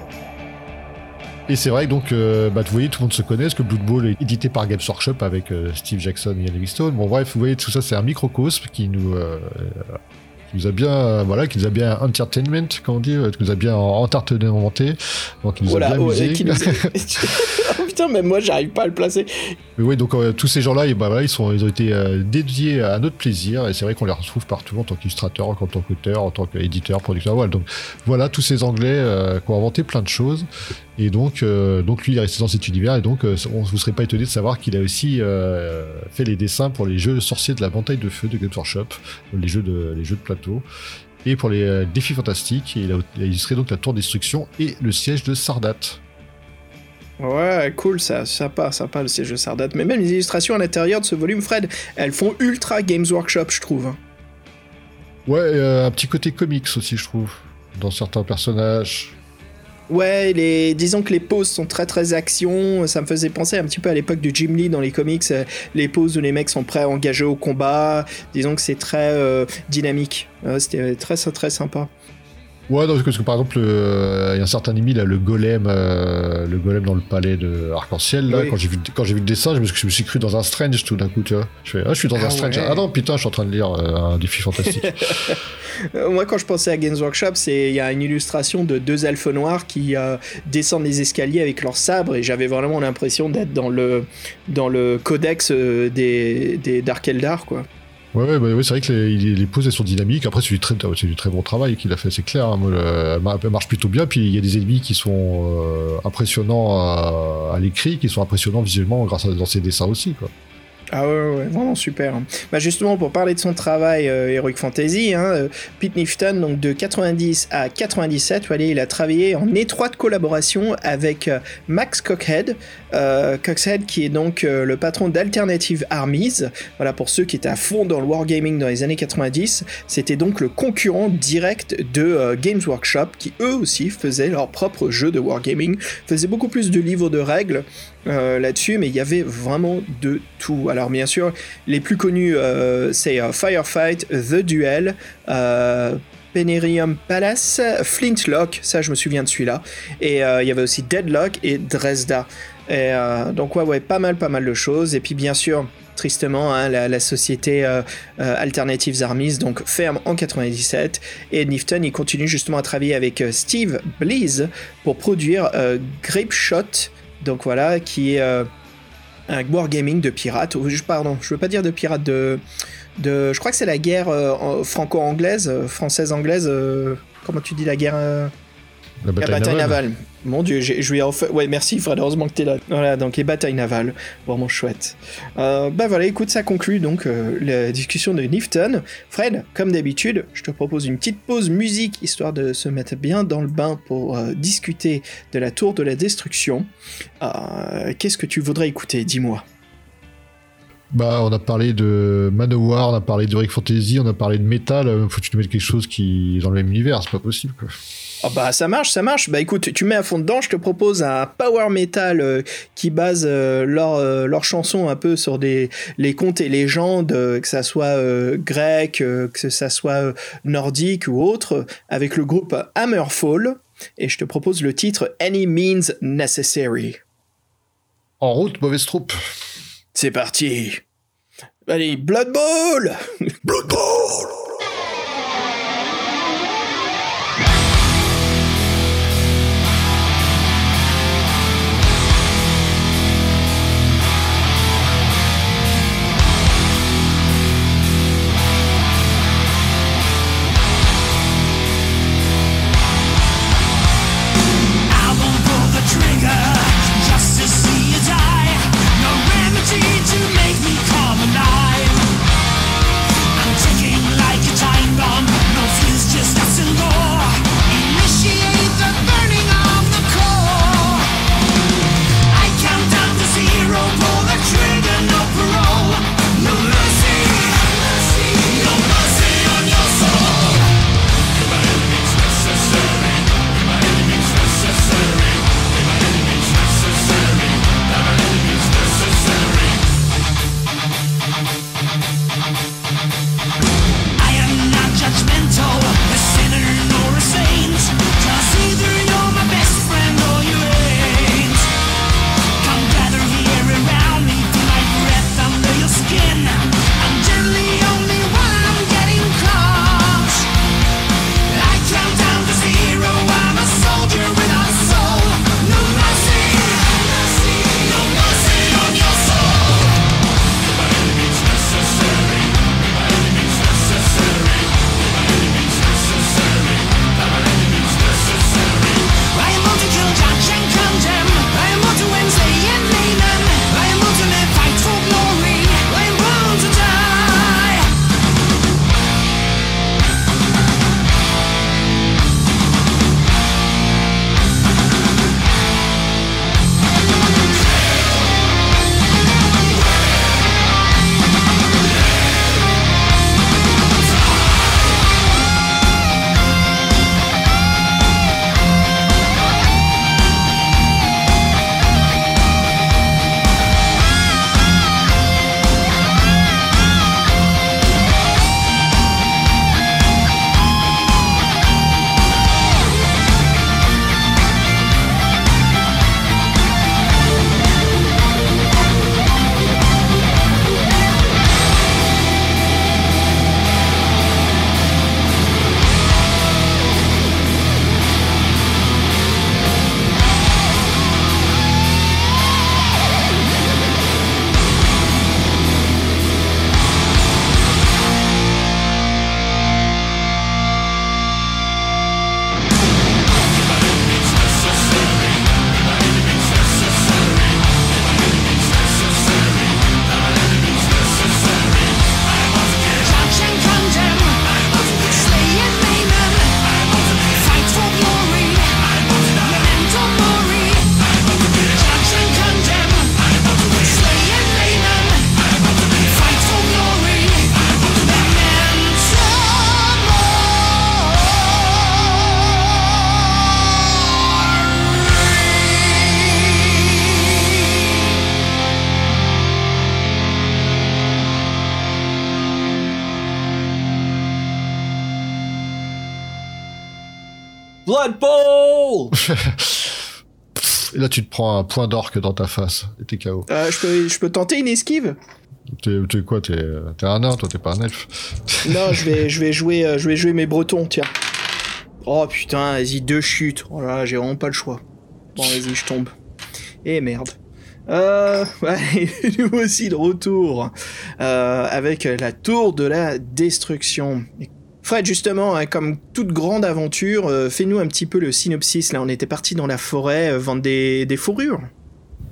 Et c'est vrai que donc, bah, vous voyez, tout le monde se connaît, parce que Blood Bowl est édité par Games Workshop avec Steve Jackson et Ian Livingstone. Bon, bref, vous voyez, tout ça, c'est un microcosme qui nous, nous a bien, voilà, qui nous a bien entertainment, comme on dit, qui nous a bien entertainementé. Donc, il nous a bien amusé. oh putain, même moi, j'arrive pas à le placer. Mais oui, donc euh, tous ces gens-là, bah, voilà, ils, sont, ils ont été euh, dédiés à notre plaisir, et c'est vrai qu'on les retrouve partout en tant qu'illustrateur, en tant qu'auteur, en tant qu'éditeur, producteur. Voilà, donc voilà, tous ces Anglais euh, qui ont inventé plein de choses. Et donc, donc lui, il est resté dans cet univers, et donc on ne vous serait pas étonné de savoir qu'il a aussi fait les dessins pour les jeux sorciers de la bataille de feu de Games Workshop, les jeux de, les jeux de plateau. Et pour les défis fantastiques, il a, il a illustré donc la tour destruction et le siège de Sardat. Ouais, cool, ça, sympa, sympa le siège de Sardat. Mais même les illustrations à l'intérieur de ce volume, Fred, elles font ultra Games Workshop, je trouve. Ouais, euh, un petit côté comics aussi, je trouve, dans certains personnages. Ouais, les, disons que les poses sont très très action. Ça me faisait penser un petit peu à l'époque du Jim Lee dans les comics, euh, les poses où les mecs sont prêts à engager au combat. Disons que c'est très euh, dynamique. C'était très très sympa. Ouais, parce que, par exemple, euh, il y a un certain ennemi, là, le golem, euh, le golem dans le palais de Arc-en-Ciel, là, quand j'ai vu, quand j'ai vu le dessin, je me, je me, suis cru dans un Strange tout d'un coup, tu vois. Je fais, ah, je suis dans un ah Strange. Ah non, putain, je suis en train de lire euh, un défi fantastique. Moi, quand je pensais à Games Workshop, c'est, il y a une illustration de deux elfes noirs qui descendent les escaliers avec leurs sabres, et j'avais vraiment l'impression d'être dans le, dans le codex des, des Dark Eldar, quoi. Ouais, ouais, c'est vrai que les, les, poses elles sont dynamiques. Après, c'est du très, c'est du très bon travail qu'il a fait, c'est clair. Hein. elle marche plutôt bien. Puis il y a des ennemis qui sont euh, impressionnants à, à l'écrit, qui sont impressionnants visuellement grâce à dans ses dessins aussi, quoi. Ah ouais, vraiment super. Bah justement, pour parler de son travail euh, Heroic Fantasy, hein, euh, Pete Nifton, donc de 90 à 97, allez, il a travaillé en étroite collaboration avec euh, Max Cockhead, euh, qui est donc le patron d'Alternative Armies. Voilà, pour ceux qui étaient à fond dans le wargaming dans les années 90, c'était donc le concurrent direct de Games Workshop, qui eux aussi faisaient leur propre jeu de wargaming, faisaient beaucoup plus de livres de règles, euh, là-dessus, mais il y avait vraiment de tout. Alors bien sûr, les plus connus, euh, c'est euh, Firefight, The Duel, Penerium Palace, Flintlock, ça je me souviens de celui-là, et il y avait aussi Deadlock et Dresda. Donc ouais, ouais, pas mal, pas mal de choses. Et puis bien sûr, tristement, hein, la, société Alternatives Armies, donc ferme en 97. Et Nifton, il continue justement à travailler avec Steve Blease pour produire Grape Shot, donc voilà, qui est euh, un wargaming de pirates. Pardon, je veux pas dire de pirates, de. je crois que c'est la guerre euh, franco-anglaise, euh, française-anglaise. comment tu dis la guerre la bataille, navale. Mon dieu, je lui ai enfin... Ouais, merci Fred, heureusement que t'es là. Voilà, donc les batailles navales, vraiment chouette. Euh, bah voilà, écoute, ça conclut donc euh, la discussion de Nifton. Fred, comme d'habitude, je te propose une petite pause musique, histoire de se mettre bien dans le bain pour euh, discuter de la tour de la destruction. Qu'est-ce que tu voudrais écouter Dis-moi? Bah, on a parlé de Manowar, on a parlé de Rick Fantasy, on a parlé de Metal. Faut que tu te mettes quelque chose qui est dans le même univers, c'est pas possible quoi. Oh bah ça marche, ça marche. Bah écoute, tu mets à fond dedans, je te propose un power metal euh, qui base euh, leur, euh, leur chanson un peu sur des, les contes et légendes, que ça soit grec, que ça soit nordique ou autre, avec le groupe Hammerfall. Et je te propose le titre Any Means Necessary. En route, mauvaise troupe. C'est parti. Allez, Blood Bowl Blood Bowl Et là, tu te prends un point d'orque dans ta face et t'es KO. Euh, je, peux, je peux tenter une esquive? T'es quoi? T'es un nain, toi, t'es pas un elfe Non, je vais, je, vais jouer, euh, je vais jouer mes bretons, tiens. Oh putain, vas-y, deux chutes. Oh là, j'ai vraiment pas le choix. Bon, vas-y, je tombe. Et merde. Euh, ouais, nous aussi de retour euh, avec la tour de la destruction. Fred, justement, hein, comme toute grande aventure, euh, fais-nous un petit peu le synopsis. Là, on était parti dans la forêt euh, vendre des, fourrures.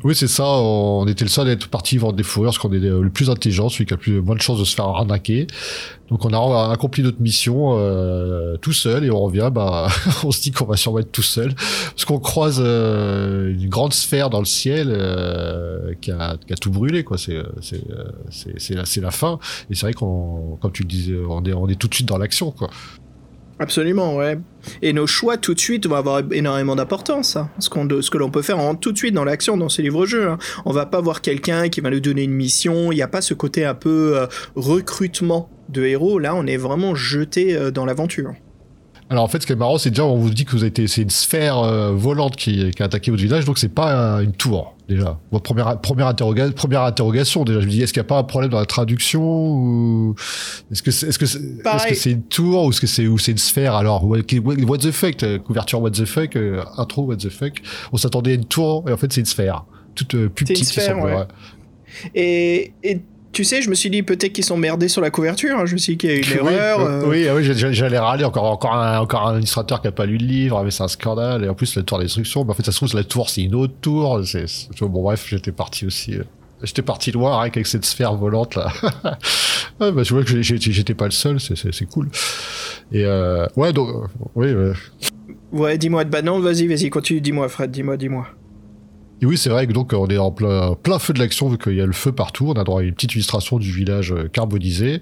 Oui, c'est ça. On était le seul à être parti vendre des fourrures, parce qu'on est le plus intelligent, celui qui a plus moins de chances de se faire arnaquer. Donc on a accompli notre mission euh, tout seul et on revient, bah, on se dit qu'on va sûrement être tout seul parce qu'on croise euh, une grande sphère dans le ciel euh, qui, a, qui, a, tout brûlé quoi. C'est c'est c'est la, la fin et c'est vrai qu'on comme tu le disais, on est on est tout de suite dans l'action quoi. Absolument, ouais. Et nos choix tout de suite vont avoir énormément d'importance. Hein. Ce, qu'on, que l'on peut faire en, tout de suite dans l'action, dans ces livres-jeux. Hein. On va pas voir quelqu'un qui va nous donner une mission. Il n'y a pas ce côté un peu euh, recrutement de héros. Là, on est vraiment jeté euh, dans l'aventure. Alors en fait, ce qui est marrant, c'est déjà on vous dit que vous avez été, c'est une sphère euh, volante qui, qui, a attaqué votre village, donc c'est pas une tour déjà. première première, interroga première interrogation déjà. Je me dis est-ce qu'il n'y a pas un problème dans la traduction ou est-ce que c'est est-ce que c'est une tour ou est-ce que c'est ou c'est une sphère? Alors what, the fuck couverture what the fuck euh, intro what the fuck. On s'attendait à une tour et en fait c'est une sphère toute euh, plus petite. Sphère, ouais. Et, et tu sais, je me suis dit peut-être qu'ils sont merdés sur la couverture. Hein. Je me suis dit qu'il y a eu une erreur. Euh. Oui, oui, j'allais râler encore, encore un, encore un illustrateur qui a pas lu le livre, mais c'est un scandale. Et en plus, la tour d'instruction, en fait, ça se trouve, la tour, c'est une autre tour. C'est, bon, bref, j'étais parti aussi. Euh, j'étais parti loin avec cette sphère volante là. ouais, bah, tu vois que j'étais pas le seul, c'est cool. Et euh, ouais, donc, oui. Ouais, ouais dis-moi, bah non, vas-y, vas-y, continue, dis-moi, Fred, dis-moi, dis-moi. Et oui, c'est vrai que donc on est en plein, feu de l'action vu qu'il y a le feu partout. On a droit à une petite illustration du village euh, carbonisé.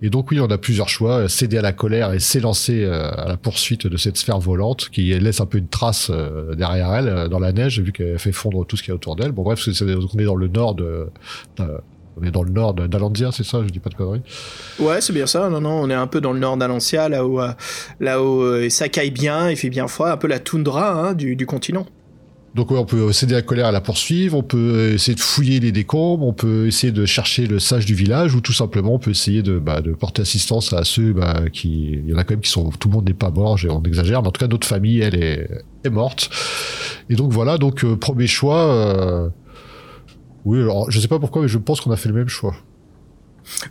Et donc oui, on a plusieurs choix céder à la colère et s'élancer euh, à la poursuite de cette sphère volante qui laisse un peu une trace euh, derrière elle dans la neige vu qu'elle fait fondre tout ce qu'il y a autour d'elle. Bon bref, on est dans le nord de, on est dans le nord d'Alandia, c'est ça? Je dis pas de conneries. Ouais, c'est bien ça. Non, non, on est un peu dans le nord d'Alandia, là où, là où ça caille bien, il fait bien froid, un peu la toundra hein, du continent. Donc on peut céder la colère à la poursuivre, on peut essayer de fouiller les décombres, on peut essayer de chercher le sage du village, ou tout simplement on peut essayer de, bah, porter assistance à ceux bah, qui... Il y en a quand même qui sont... Tout le monde n'est pas mort, on exagère, mais en tout cas notre famille, elle est, est morte. Et donc voilà, donc euh, premier choix... Euh... Oui, alors je sais pas pourquoi, mais je pense qu'on a fait le même choix.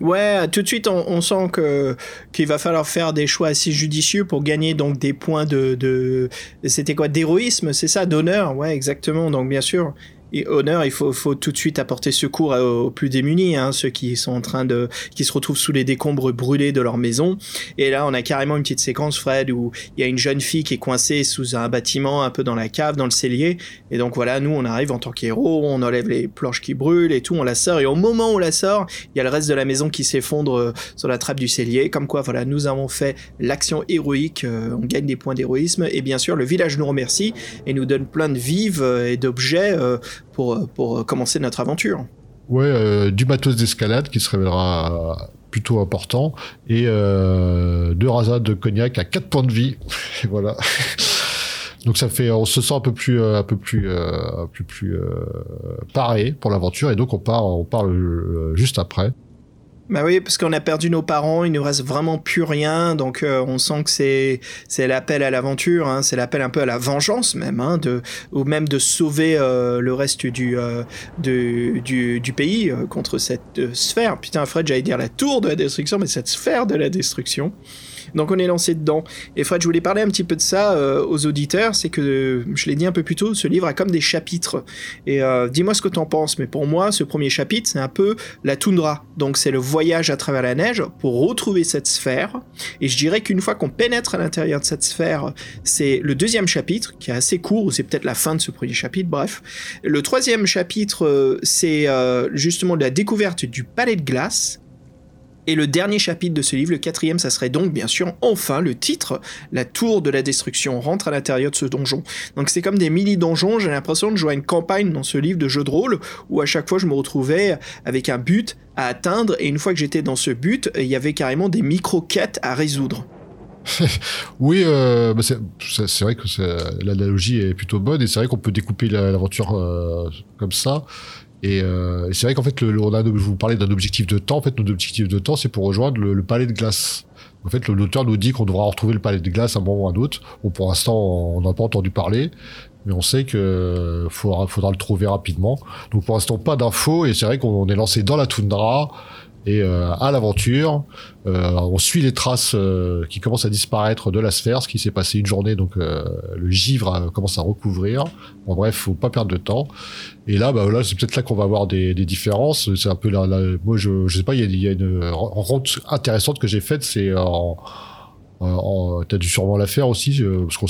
Ouais, tout de suite, on, sent que qu'il va falloir faire des choix assez judicieux pour gagner donc des points de, de c'était quoi d'héroïsme, c'est ça, d'honneur, ouais, exactement. Donc bien sûr, et honneur, il faut, faut tout de suite apporter secours aux plus démunis, hein, ceux qui sont en train de, qui se retrouvent sous les décombres brûlés de leur maison. Et là, on a carrément une petite séquence, Fred, où il y a une jeune fille qui est coincée sous un bâtiment, un peu dans la cave, dans le cellier. Et donc voilà, nous, on arrive en tant qu'héros, on enlève les planches qui brûlent et tout, on la sort. Et au moment où on la sort, il y a le reste de la maison qui s'effondre euh, sur la trappe du cellier. Comme quoi, voilà, nous avons fait l'action héroïque, euh, on gagne des points d'héroïsme. Et bien sûr, le village nous remercie et nous donne plein de vives euh, et d'objets pour, pour commencer notre aventure. Ouais, euh, du matos d'escalade qui se révélera plutôt important et euh, deux de cognac à 4 points de vie. Et voilà. Donc ça fait, on se sent un peu plus, euh, un peu plus, un peu plus paré pour l'aventure et donc on part, on parle juste après. Bah oui, parce qu'on a perdu nos parents, il nous reste vraiment plus rien, donc euh, on sent que c'est c'est l'appel à l'aventure, hein, c'est l'appel un peu à la vengeance même, hein, de ou même de sauver euh, le reste du, euh, du, du, pays contre cette sphère. Putain, Fred, j'allais dire la tour de la destruction, mais cette sphère de la destruction. Donc on est lancé dedans. Et Fred, je voulais parler un petit peu de ça euh, aux auditeurs, c'est que, je l'ai dit un peu plus tôt, ce livre a comme des chapitres. Et euh, dis-moi ce que tu en penses, mais pour moi, ce premier chapitre, c'est un peu la toundra. Donc c'est le voyage à travers la neige pour retrouver cette sphère. Et je dirais qu'une fois qu'on pénètre à l'intérieur de cette sphère, c'est le deuxième chapitre, qui est assez court, ou c'est peut-être la fin de ce premier chapitre, bref. Le troisième chapitre, euh, c'est justement la découverte du palais de glace, et le dernier chapitre de ce livre, le quatrième, ça serait donc bien sûr enfin le titre, La Tour de la Destruction, rentre à l'intérieur de ce donjon. Donc c'est comme des mini-donjons, j'ai l'impression de jouer à une campagne dans ce livre de jeu de rôle, où à chaque fois je me retrouvais avec un but à atteindre, et une fois que j'étais dans ce but, il y avait carrément des micro-quêtes à résoudre. oui, euh, bah, c'est vrai que l'analogie est plutôt bonne et c'est vrai qu'on peut découper l'aventure euh, comme ça. Euh, et, c'est vrai qu'en fait, le, on a, je vous parlais d'un objectif de temps. En fait, notre objectif de temps, c'est pour rejoindre le, palais de glace. En fait, l'auteur nous dit qu'on devra retrouver le palais de glace à un moment ou à un autre. Bon, pour l'instant, on n'a pas entendu parler, mais on sait que faudra, faudra le trouver rapidement. Donc, pour l'instant, pas d'infos. Et c'est vrai qu'on est lancé dans la toundra et euh, à l'aventure. Euh, on suit les traces euh, qui commencent à disparaître de la sphère, ce qui s'est passé une journée, donc le givre commence à recouvrir. Bon, bref, faut pas perdre de temps. Et là, bah là, c'est peut-être là qu'on va avoir des, des différences. C'est un peu là, moi, je, je sais pas, il y a, y a, une rencontre intéressante que j'ai faite, c'est en euh, T'as dû sûrement la faire aussi, euh, parce qu'il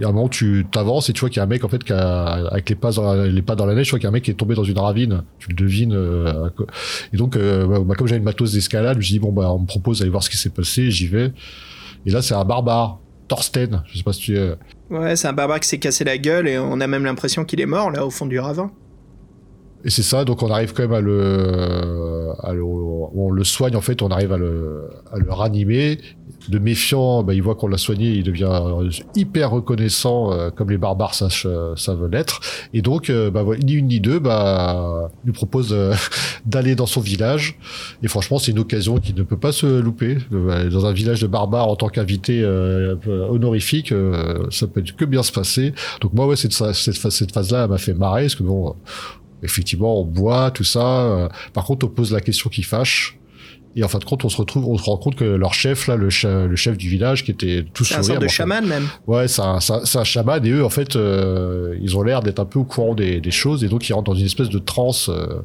y a un moment tu t'avances et tu vois qu'il y a un mec en fait qui a, avec les pas dans la, les pas dans la neige, tu vois qu'il y a un mec qui est tombé dans une ravine. Tu le devines. Euh, et donc, euh, bah, comme j'avais une matos d'escalade, je me dis bon bah on me propose d'aller voir ce qui s'est passé, j'y vais. Et là, c'est un barbare, Thorsten. Je sais pas si tu. Ouais, c'est un barbare qui s'est cassé la gueule et on a même l'impression qu'il est mort là au fond du ravin. Et c'est ça, donc on arrive quand même à le, à le, on le soigne en fait, on arrive à le, à le ranimer. De méfiant, bah, il voit qu'on l'a soigné, il devient hyper reconnaissant, euh, comme les barbares savent, savent l'être. Et donc, euh, bah, ni une ni deux, bah, lui propose euh, d'aller dans son village. Et franchement, c'est une occasion qui ne peut pas se louper. dans un village de barbares en tant qu'invité honorifique, ça peut que bien se passer. Donc moi, ouais, cette, cette, cette phase-là m'a fait marrer, parce que bon effectivement, on boit, tout ça. Euh, par contre, on pose la question qui fâche. Et en fin de compte, on se retrouve, on se rend compte que leur chef, là, le, le chef du village, qui était tout sourire. C'est un de chaman, même. Ouais, c'est un, un, chaman. Et eux, en fait, euh, ils ont l'air d'être un peu au courant des, des, choses. Et donc, ils rentrent dans une espèce de transe euh,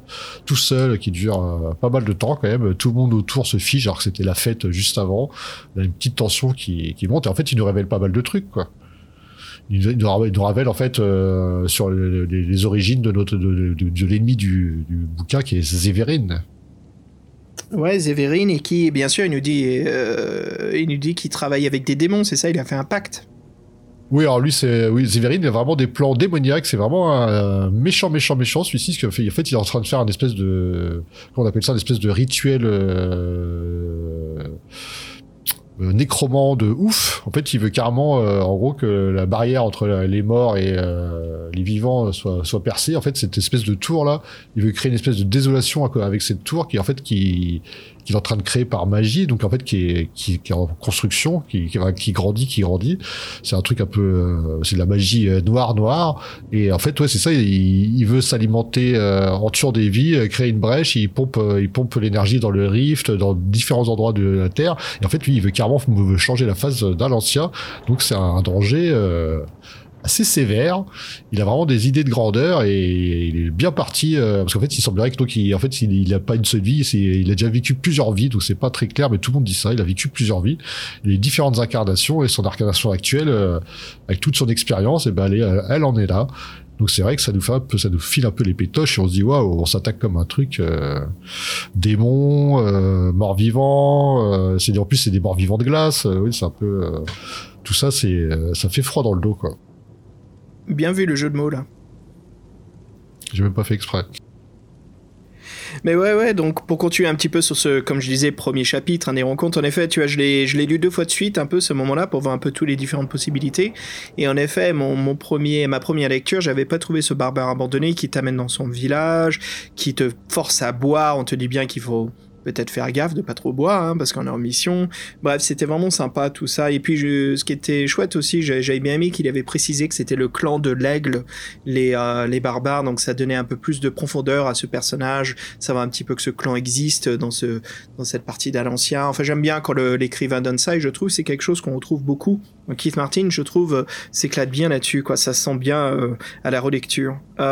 tout seul, qui dure pas mal de temps, quand même. Tout le monde autour se fige, alors que c'était la fête juste avant. Il y a une petite tension qui, qui monte. Et en fait, ils nous révèlent pas mal de trucs, quoi il nous, révèle en fait euh, sur les, origines de notre de, de, l'ennemi du, du, bouquin qui est Zéverine. Ouais, Zéverine et qui bien sûr il nous dit euh, il nous dit qu'il travaille avec des démons, c'est ça, il a fait un pacte. Oui, alors lui, c'est oui, Zéverine, il a vraiment des plans démoniaques. C'est vraiment un, méchant, méchant, méchant. Celui-ci, en fait, il est en train de faire un espèce de, comment on appelle ça, un espèce de rituel. Euh, nécromant de ouf. En fait, il veut carrément, euh, en gros, que la barrière entre les morts et euh, les vivants soit, soit percée. En fait, cette espèce de tour là, il veut créer une espèce de désolation avec cette tour qui, en fait, qui qu'il est en train de créer par magie, donc en fait qui est, qui, est en construction, qui, qui, qui, grandit, qui grandit. C'est un truc un peu, euh, c'est de la magie euh, noire, noire. Et en fait, ouais, c'est ça. Il, il veut s'alimenter euh, en tuant des vies, créer une brèche. Il pompe, il pompe l'énergie dans le rift, dans différents endroits de la Terre. Et en fait, lui, il veut carrément changer la phase d'un ancien. Donc c'est un danger assez sévère. Il a vraiment des idées de grandeur et il est bien parti euh, parce qu'en fait, il semblerait que donc il, en fait, il, il a pas une seule vie, il a déjà vécu plusieurs vies, donc c'est pas très clair, mais tout le monde dit ça. Il a vécu plusieurs vies, les différentes incarnations et son incarnation actuelle, euh, avec toute son expérience, et ben elle, elle en est là. Donc c'est vrai que ça nous fait un peu, ça nous file un peu les pétoches et on se dit waouh, on s'attaque comme un truc euh, démon, euh, mort vivant. Euh, c'est en plus c'est des morts vivants de glace. oui, c'est un peu tout ça, c'est ça fait froid dans le dos quoi. Bien vu le jeu de mots là. J'ai même pas fait exprès. Mais ouais, ouais, donc pour continuer un petit peu sur ce, comme je disais, premier chapitre, un des rencontres, en effet, tu vois, je l'ai, je l'ai lu deux fois de suite, un peu ce moment-là, pour voir un peu toutes les différentes possibilités. Et en effet, mon, mon premier, ma première lecture, j'avais pas trouvé ce barbare abandonné qui t'amène dans son village, qui te force à boire, on te dit bien qu'il faut peut-être faire gaffe de pas trop boire, hein, parce qu'on est en mission. Bref, c'était vraiment sympa tout ça. Et puis, ce qui était chouette aussi, j'avais bien aimé qu'il avait précisé que c'était le clan de l'aigle, les, euh, les barbares, donc ça donnait un peu plus de profondeur à ce personnage, Ça va un petit peu que ce clan existe dans, ce, dans cette partie d'Alancien. Enfin, j'aime bien quand l'écrivain donne ça, et je trouve c'est quelque chose qu'on retrouve beaucoup. Keith Martin, je trouve, euh, s'éclate bien là-dessus, quoi. Ça se sent bien euh, à la relecture. Il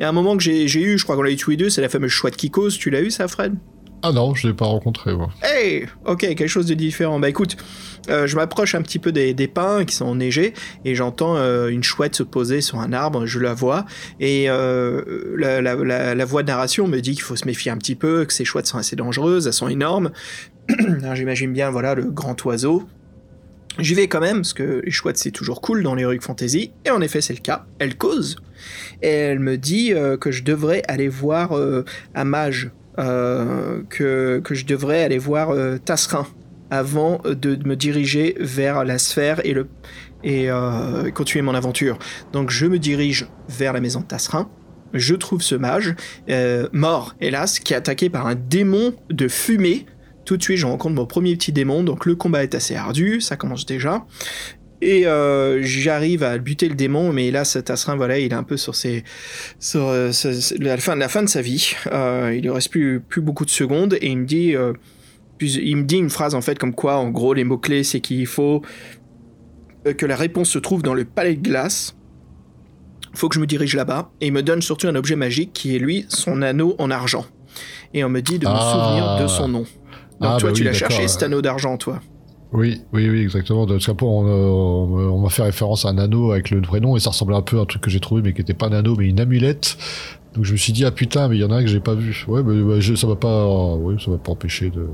y a un moment que j'ai eu, je crois qu'on l'a eu tous les deux, c'est la fameuse chouette qui cause. Tu l'as eu, ça, Fred? Ah non, je l'ai pas rencontré, moi. Hey Ok, quelque chose de différent. Bah écoute, euh, je m'approche un petit peu des, pins qui sont enneigés et j'entends euh, une chouette se poser sur un arbre, je la vois, et euh, la, voix de narration me dit qu'il faut se méfier un petit peu, que ces chouettes sont assez dangereuses, elles sont énormes. J'imagine bien, voilà, le grand oiseau. J'y vais quand même, parce que les chouettes c'est toujours cool dans l'Heroic Fantasy, et en effet c'est le cas, elle cause. Et elle me dit que je devrais aller voir un mage euh, que, je devrais aller voir euh, Tasserin avant de me diriger vers la sphère et euh, continuer mon aventure. Donc je me dirige vers la maison de Tasserin. Je trouve ce mage, mort hélas, qui est attaqué par un démon de fumée tout de suite, je rencontre mon premier petit démon, donc le combat est assez ardu, ça commence déjà. Et euh, j'arrive à buter le démon, mais là, ce Tasserin, voilà, il est un peu sur ses, sur, euh, la fin, la fin de sa vie. Euh, il ne reste plus, plus beaucoup de secondes et il me dit, il me dit une phrase en fait comme quoi, en gros, les mots clés, c'est qu'il faut que la réponse se trouve dans le palais de glace. Faut que je me dirige là-bas et il me donne surtout un objet magique qui est lui son anneau en argent. Et on me dit de me ah. souvenir de son nom. Donc ah, toi, bah tu l'as cherché cet anneau d'argent, toi. Oui, oui, oui, exactement. Parce qu'après, on, on, m'a fait référence à un anneau avec le prénom et ça ressemblait un peu à un truc que j'ai trouvé, mais qui était pas un anneau, mais une amulette. Donc je me suis dit, ah putain, mais il y en a un que j'ai pas vu. Ouais, mais ça va pas, oui, ça va pas empêcher de.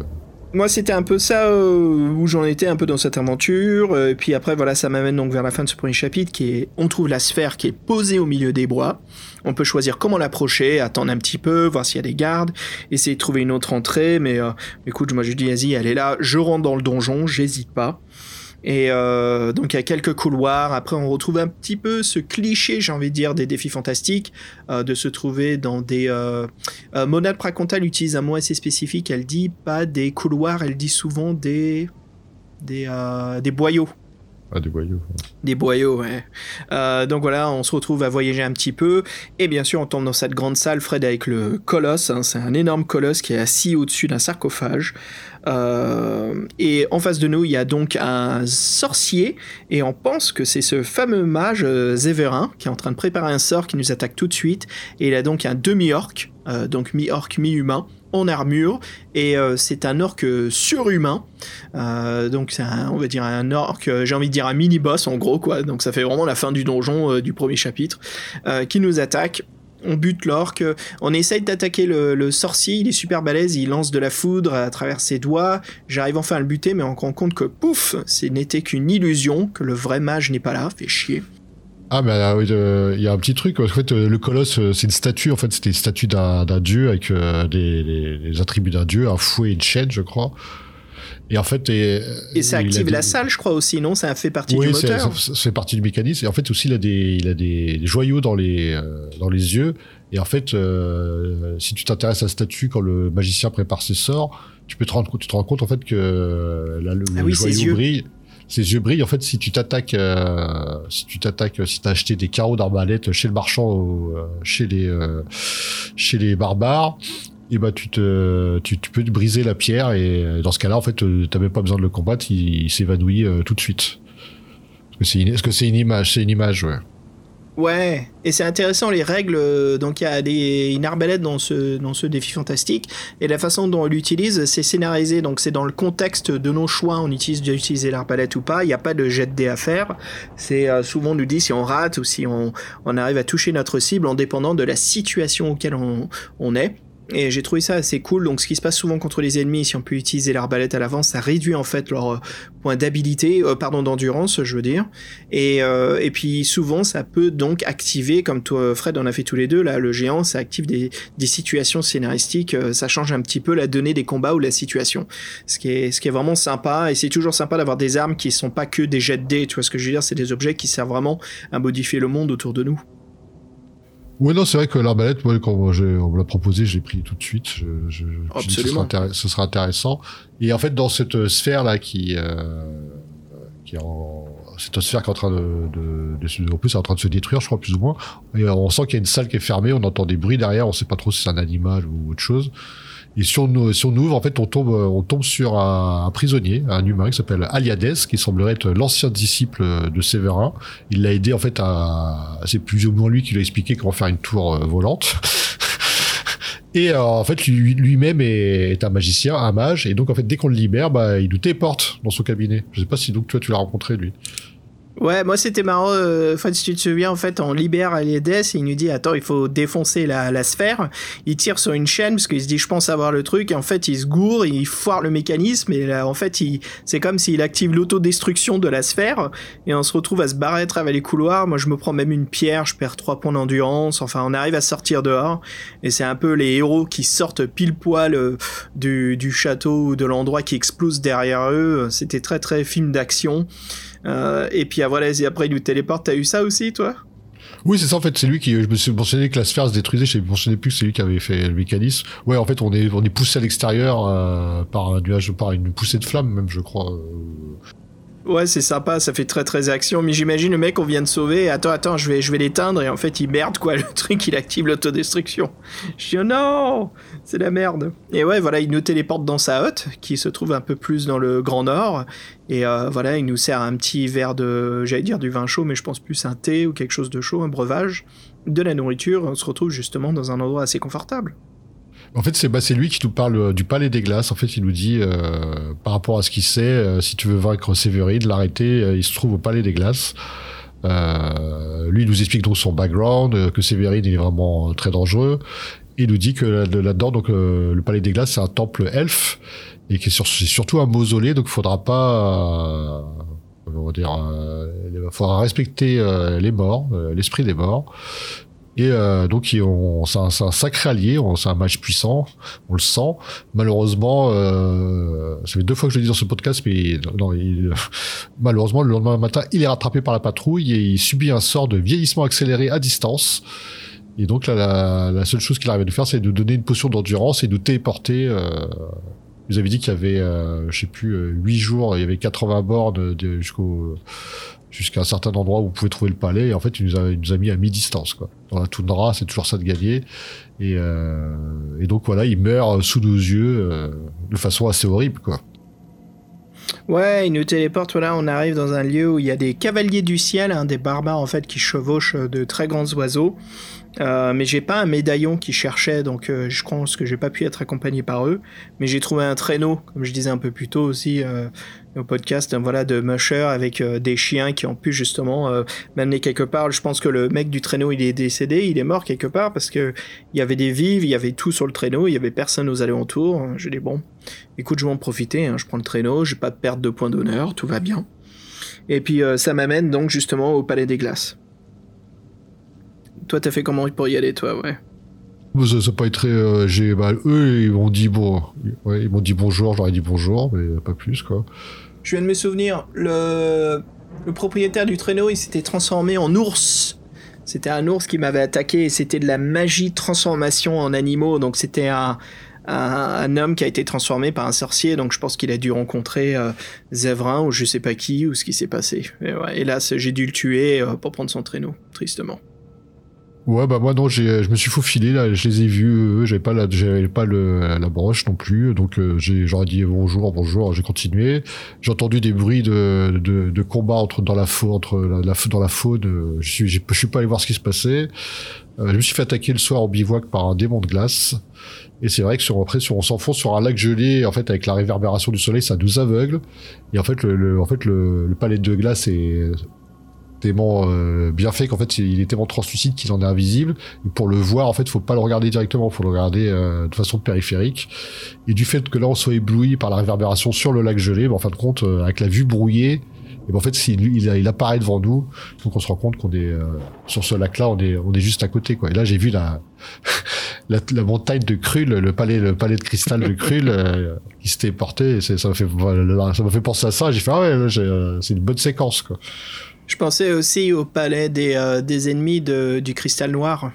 moi, c'était un peu ça euh, où j'en étais un peu dans cette aventure. Euh, et puis après, voilà, ça m'amène donc vers la fin de ce premier chapitre qui est on trouve la sphère qui est posée au milieu des bois. On peut choisir comment l'approcher, attendre un petit peu, voir s'il y a des gardes, essayer de trouver une autre entrée. Mais euh, écoute, moi je dis, vas-y, elle est là, je rentre dans le donjon, j'hésite pas. Et euh, donc il y a quelques couloirs. Après, on retrouve un petit peu ce cliché, j'ai envie de dire, des défis fantastiques, euh, de se trouver dans des. Euh, Pracontal utilise un mot assez spécifique. Elle dit pas des couloirs, elle dit souvent des des boyaux. Ah, des boyaux. Des boyaux, ouais. Euh, donc voilà, on se retrouve à voyager un petit peu. Et bien sûr, on tombe dans cette grande salle, Fred, avec le colosse. Hein, c'est un énorme colosse qui est assis au-dessus d'un sarcophage. Euh, et en face de nous, il y a donc un sorcier. Et on pense que c'est ce fameux mage euh, Zéverin qui est en train de préparer un sort qui nous attaque tout de suite. Et il a donc un demi-orc, euh, donc mi-orc, mi-humain en armure et c'est un orc surhumain. Donc c'est un, on va dire un orc, j'ai envie de dire un mini boss en gros quoi. Donc ça fait vraiment la fin du donjon du premier chapitre qui nous attaque. On bute l'orc, on essaye d'attaquer le, sorcier, il est super balèze, il lance de la foudre à travers ses doigts. J'arrive enfin à le buter, mais on rend compte que pouf, ce n'était qu'une illusion, que le vrai mage n'est pas là, fait chier. Ah, mais euh, oui, euh, il y a un petit truc. En fait, euh, le colosse, euh, c'est une statue. En fait, c'était une statue d'un dieu avec euh, des attributs d'un dieu, un fouet et une chaîne, je crois. Et en fait, et, Et ça a active la salle, je crois aussi, non? Ça fait partie oui, du c'est- moteur. fait partie du mécanisme. Et en fait, aussi, il a des, il a des, joyaux dans les, euh, dans les yeux. Et en fait, euh, si tu t'intéresses à la statue quand le magicien prépare ses sorts, tu peux te rendre tu te rends compte en fait que euh, là, le, Ah oui, ses joyau yeux. brille. Ses yeux brillent. En fait, si tu t'attaques, euh, si tu t'attaques, si t'as acheté des carreaux d'arbalète chez le marchand, euh, chez les, euh, chez les barbares. Et bah tu te tu, peux te briser la pierre et euh, dans ce cas-là en fait euh, t'as même pas besoin de le combattre il, s'évanouit euh, tout de suite. Parce que c'est une, image, c'est une image, ouais. Ouais, et c'est intéressant les règles. Donc il y a des, une arbalète dans ce, dans ce défi fantastique, et la façon dont on l'utilise, c'est scénarisé. Donc c'est dans le contexte de nos choix, on utilise d'utiliser l'arbalète ou pas. Il n'y a pas de jet de dés à faire. C'est souvent on nous dit si on rate ou si on, arrive à toucher notre cible en dépendant de la situation auquel on est. Et j'ai trouvé ça assez cool. Donc, ce qui se passe souvent contre les ennemis, si on peut utiliser l'arbalète à l'avance, ça réduit en fait leur euh, point d'habilité, euh, pardon, d'endurance, je veux dire. Et, euh, et puis souvent, ça peut donc activer, comme toi, Fred, on a fait tous les deux, là, le géant, ça active des, des situations scénaristiques, ça change un petit peu la donnée des combats ou la situation. Ce qui est, ce qui est vraiment sympa, et c'est toujours sympa d'avoir des armes qui sont pas que des jets de dés, tu vois ce que je veux dire, c'est des objets qui servent vraiment à modifier le monde autour de nous. Ouais, non, c'est vrai que l'arbalète, moi, quand on me l'a proposé, j'ai pris tout de suite. Je, je, je Absolument. intér- ce sera intéressant. Et en fait, dans cette sphère-là qui, euh, qui est en, cette sphère qui est en train de, de, de en plus, est en train de se détruire, je crois, plus ou moins. Et on sent qu'il y a une salle qui est fermée, on entend des bruits derrière, on sait pas trop si c'est un animal ou autre chose. Et si on, si on ouvre, en fait, on tombe, euh, on tombe sur un, prisonnier, un humain qui s'appelle Aliades, qui semblerait être l'ancien disciple de Séverin. Il l'a aidé, en fait, à, c'est plus ou moins lui qui lui a expliqué comment faire une tour euh, volante. Et euh, en fait, lui- lui-même est, est un magicien, un mage, et donc en fait, dès qu'on le libère, bah, il nous téléporte dans son cabinet. Je sais pas si donc toi tu l'as rencontré lui. Ouais, moi c'était marrant, euh, Fred, si tu te souviens, en fait, on libère Aliades et il nous dit, attends, il faut défoncer la, la sphère. Il tire sur une chaîne parce qu'il se dit, je pense avoir le truc, et en fait, il se gourre, il foire le mécanisme, et là, en fait, c'est comme s'il active l'autodestruction de la sphère, et on se retrouve à se barrer à travers les couloirs. Moi, je me prends même une pierre, je perds trois points d'endurance, enfin, on arrive à sortir dehors, et c'est un peu les héros qui sortent pile poil euh, du, du château ou de l'endroit qui explose derrière eux. C'était très, très film d'action. Euh, et puis après il nous téléporte. T'as eu ça aussi, toi? Oui, c'est ça en fait, c'est lui qui. Je me suis mentionné que la sphère se détruisait, je ne mentionnais plus que c'est lui qui avait fait le mécanisme. Ouais, en fait, on est, on est poussé à l'extérieur euh, par un nuage, par une poussée de flammes même, je crois. Ouais, c'est sympa, ça fait très très action. Mais j'imagine le mec on vient de sauver. Attends, attends, je vais, je l'éteindre et en fait il merde quoi. Le truc il active l'autodestruction. Je dis oh non, c'est la merde. Et ouais, voilà, il nous téléporte dans sa hotte qui se trouve un peu plus dans le Grand Nord. Et euh, voilà, il nous sert un petit verre de, j'allais dire du vin chaud, mais je pense plus un thé ou quelque chose de chaud, un breuvage, de la nourriture. On se retrouve justement dans un endroit assez confortable. En fait, c'est bah, lui qui nous parle euh, du palais des glaces. En fait, il nous dit, euh, par rapport à ce qu'il sait, euh, si tu veux vaincre Séverine, l'arrêter, il se trouve au palais des glaces. Lui il nous explique donc son background, que Séverine est vraiment très dangereux. il nous dit que là-dedans, donc le Palais des Glaces, c'est un temple elfe et qui est, c'est surtout un mausolée, donc il faudra pas, on va dire, il faudra respecter les morts, l'esprit des morts. Et euh, donc c'est un, un, sacré allié, c'est un match puissant, on le sent. Malheureusement, euh, ça fait deux fois que je le dis dans ce podcast, mais non, il, malheureusement le lendemain matin, il est rattrapé par la patrouille et il subit un sort de vieillissement accéléré à distance. Et donc là, la, la seule chose qu'il arrive de faire, c'est de donner une potion d'endurance et de téléporter. Euh, vous avez dit qu'il y avait, euh, je sais plus, euh, 8 jours, il y avait 80 bornes jusqu'au jusqu'à un certain endroit où vous pouvez trouver le palais. Et en fait, il nous a, nous a mis à mi-distance. Dans la toundra, c'est toujours ça de gagner. Et, euh, donc voilà, il meurt sous nos yeux euh, de façon assez horrible. quoi. Ouais, il nous téléporte, voilà, on arrive dans un lieu où il y a des cavaliers du ciel, hein, des barbares en fait qui chevauchent de très grands oiseaux. Euh, mais j'ai pas un médaillon qui cherchait, donc euh, je pense que j'ai pas pu être accompagné par eux. Mais j'ai trouvé un traîneau, comme je disais un peu plus tôt aussi euh, au podcast, voilà, de musher avec des chiens qui ont pu justement m'amener quelque part. Je pense que le mec du traîneau, il est décédé, il est mort quelque part parce que il y avait des vives, il y avait tout sur le traîneau, il y avait personne aux alentours. Je dis bon, écoute, je vais en profiter, hein, je prends le traîneau, j'ai pas de perte de points d'honneur, tout va bien. Et puis ça m'amène donc justement au Palais des Glaces. Toi, t'as fait comment pour y aller, toi, ouais ça pas été très. Euh, j'ai, bah, eux, ils m'ont dit bon, ils m'ont dit bonjour, j'aurais dit bonjour, mais pas plus quoi. Je viens de me souvenir, le, propriétaire du traîneau, il s'était transformé en ours. C'était un ours qui m'avait attaqué et c'était de la magie transformation en animaux. Donc c'était un, homme qui a été transformé par un sorcier. Donc je pense qu'il a dû rencontrer euh, Zévrin ou je sais pas qui ou ce qui s'est passé. Et j'ai dû le tuer euh, pour prendre son traîneau, tristement. Ouais, bah moi non, je me suis faufilé là, je les ai vus, j'avais pas la, j'avais pas le, la broche non plus, donc euh, j'ai, j'aurais dit bonjour, bonjour, j'ai continué. J'ai entendu des bruits de, de, combat entre dans la faune, dans la faune. Je suis, je suis pas allé voir ce qui se passait. Euh, je me suis fait attaquer le soir au bivouac par un démon de glace. Et c'est vrai que sur après, sur, on s'enfonce sur un lac gelé, en fait, avec la réverbération du soleil, ça nous aveugle. Et en fait, le, le en fait, le, le palais de glace est tellement euh, bien fait qu'en fait il est tellement translucide qu'il en est invisible. Et pour le voir, en fait, faut pas le regarder directement, faut le regarder euh, de façon périphérique. Et du fait que là on soit ébloui par la réverbération sur le lac gelé, ben, en fin de compte, euh, avec la vue brouillée, et ben, en fait, il, il, il, apparaît devant nous, donc on se rend compte qu'on est sur ce lac-là, on est on est juste à côté, quoi. Et là, j'ai vu la, la, la montagne de Krul, le palais le palais de cristal de Krul qui s'était porté. Ça m'a fait ça fait penser à ça. J'ai fait ah ouais, c'est une bonne séquence, quoi. Je pensais aussi au palais des, euh, des ennemis de, du cristal noir.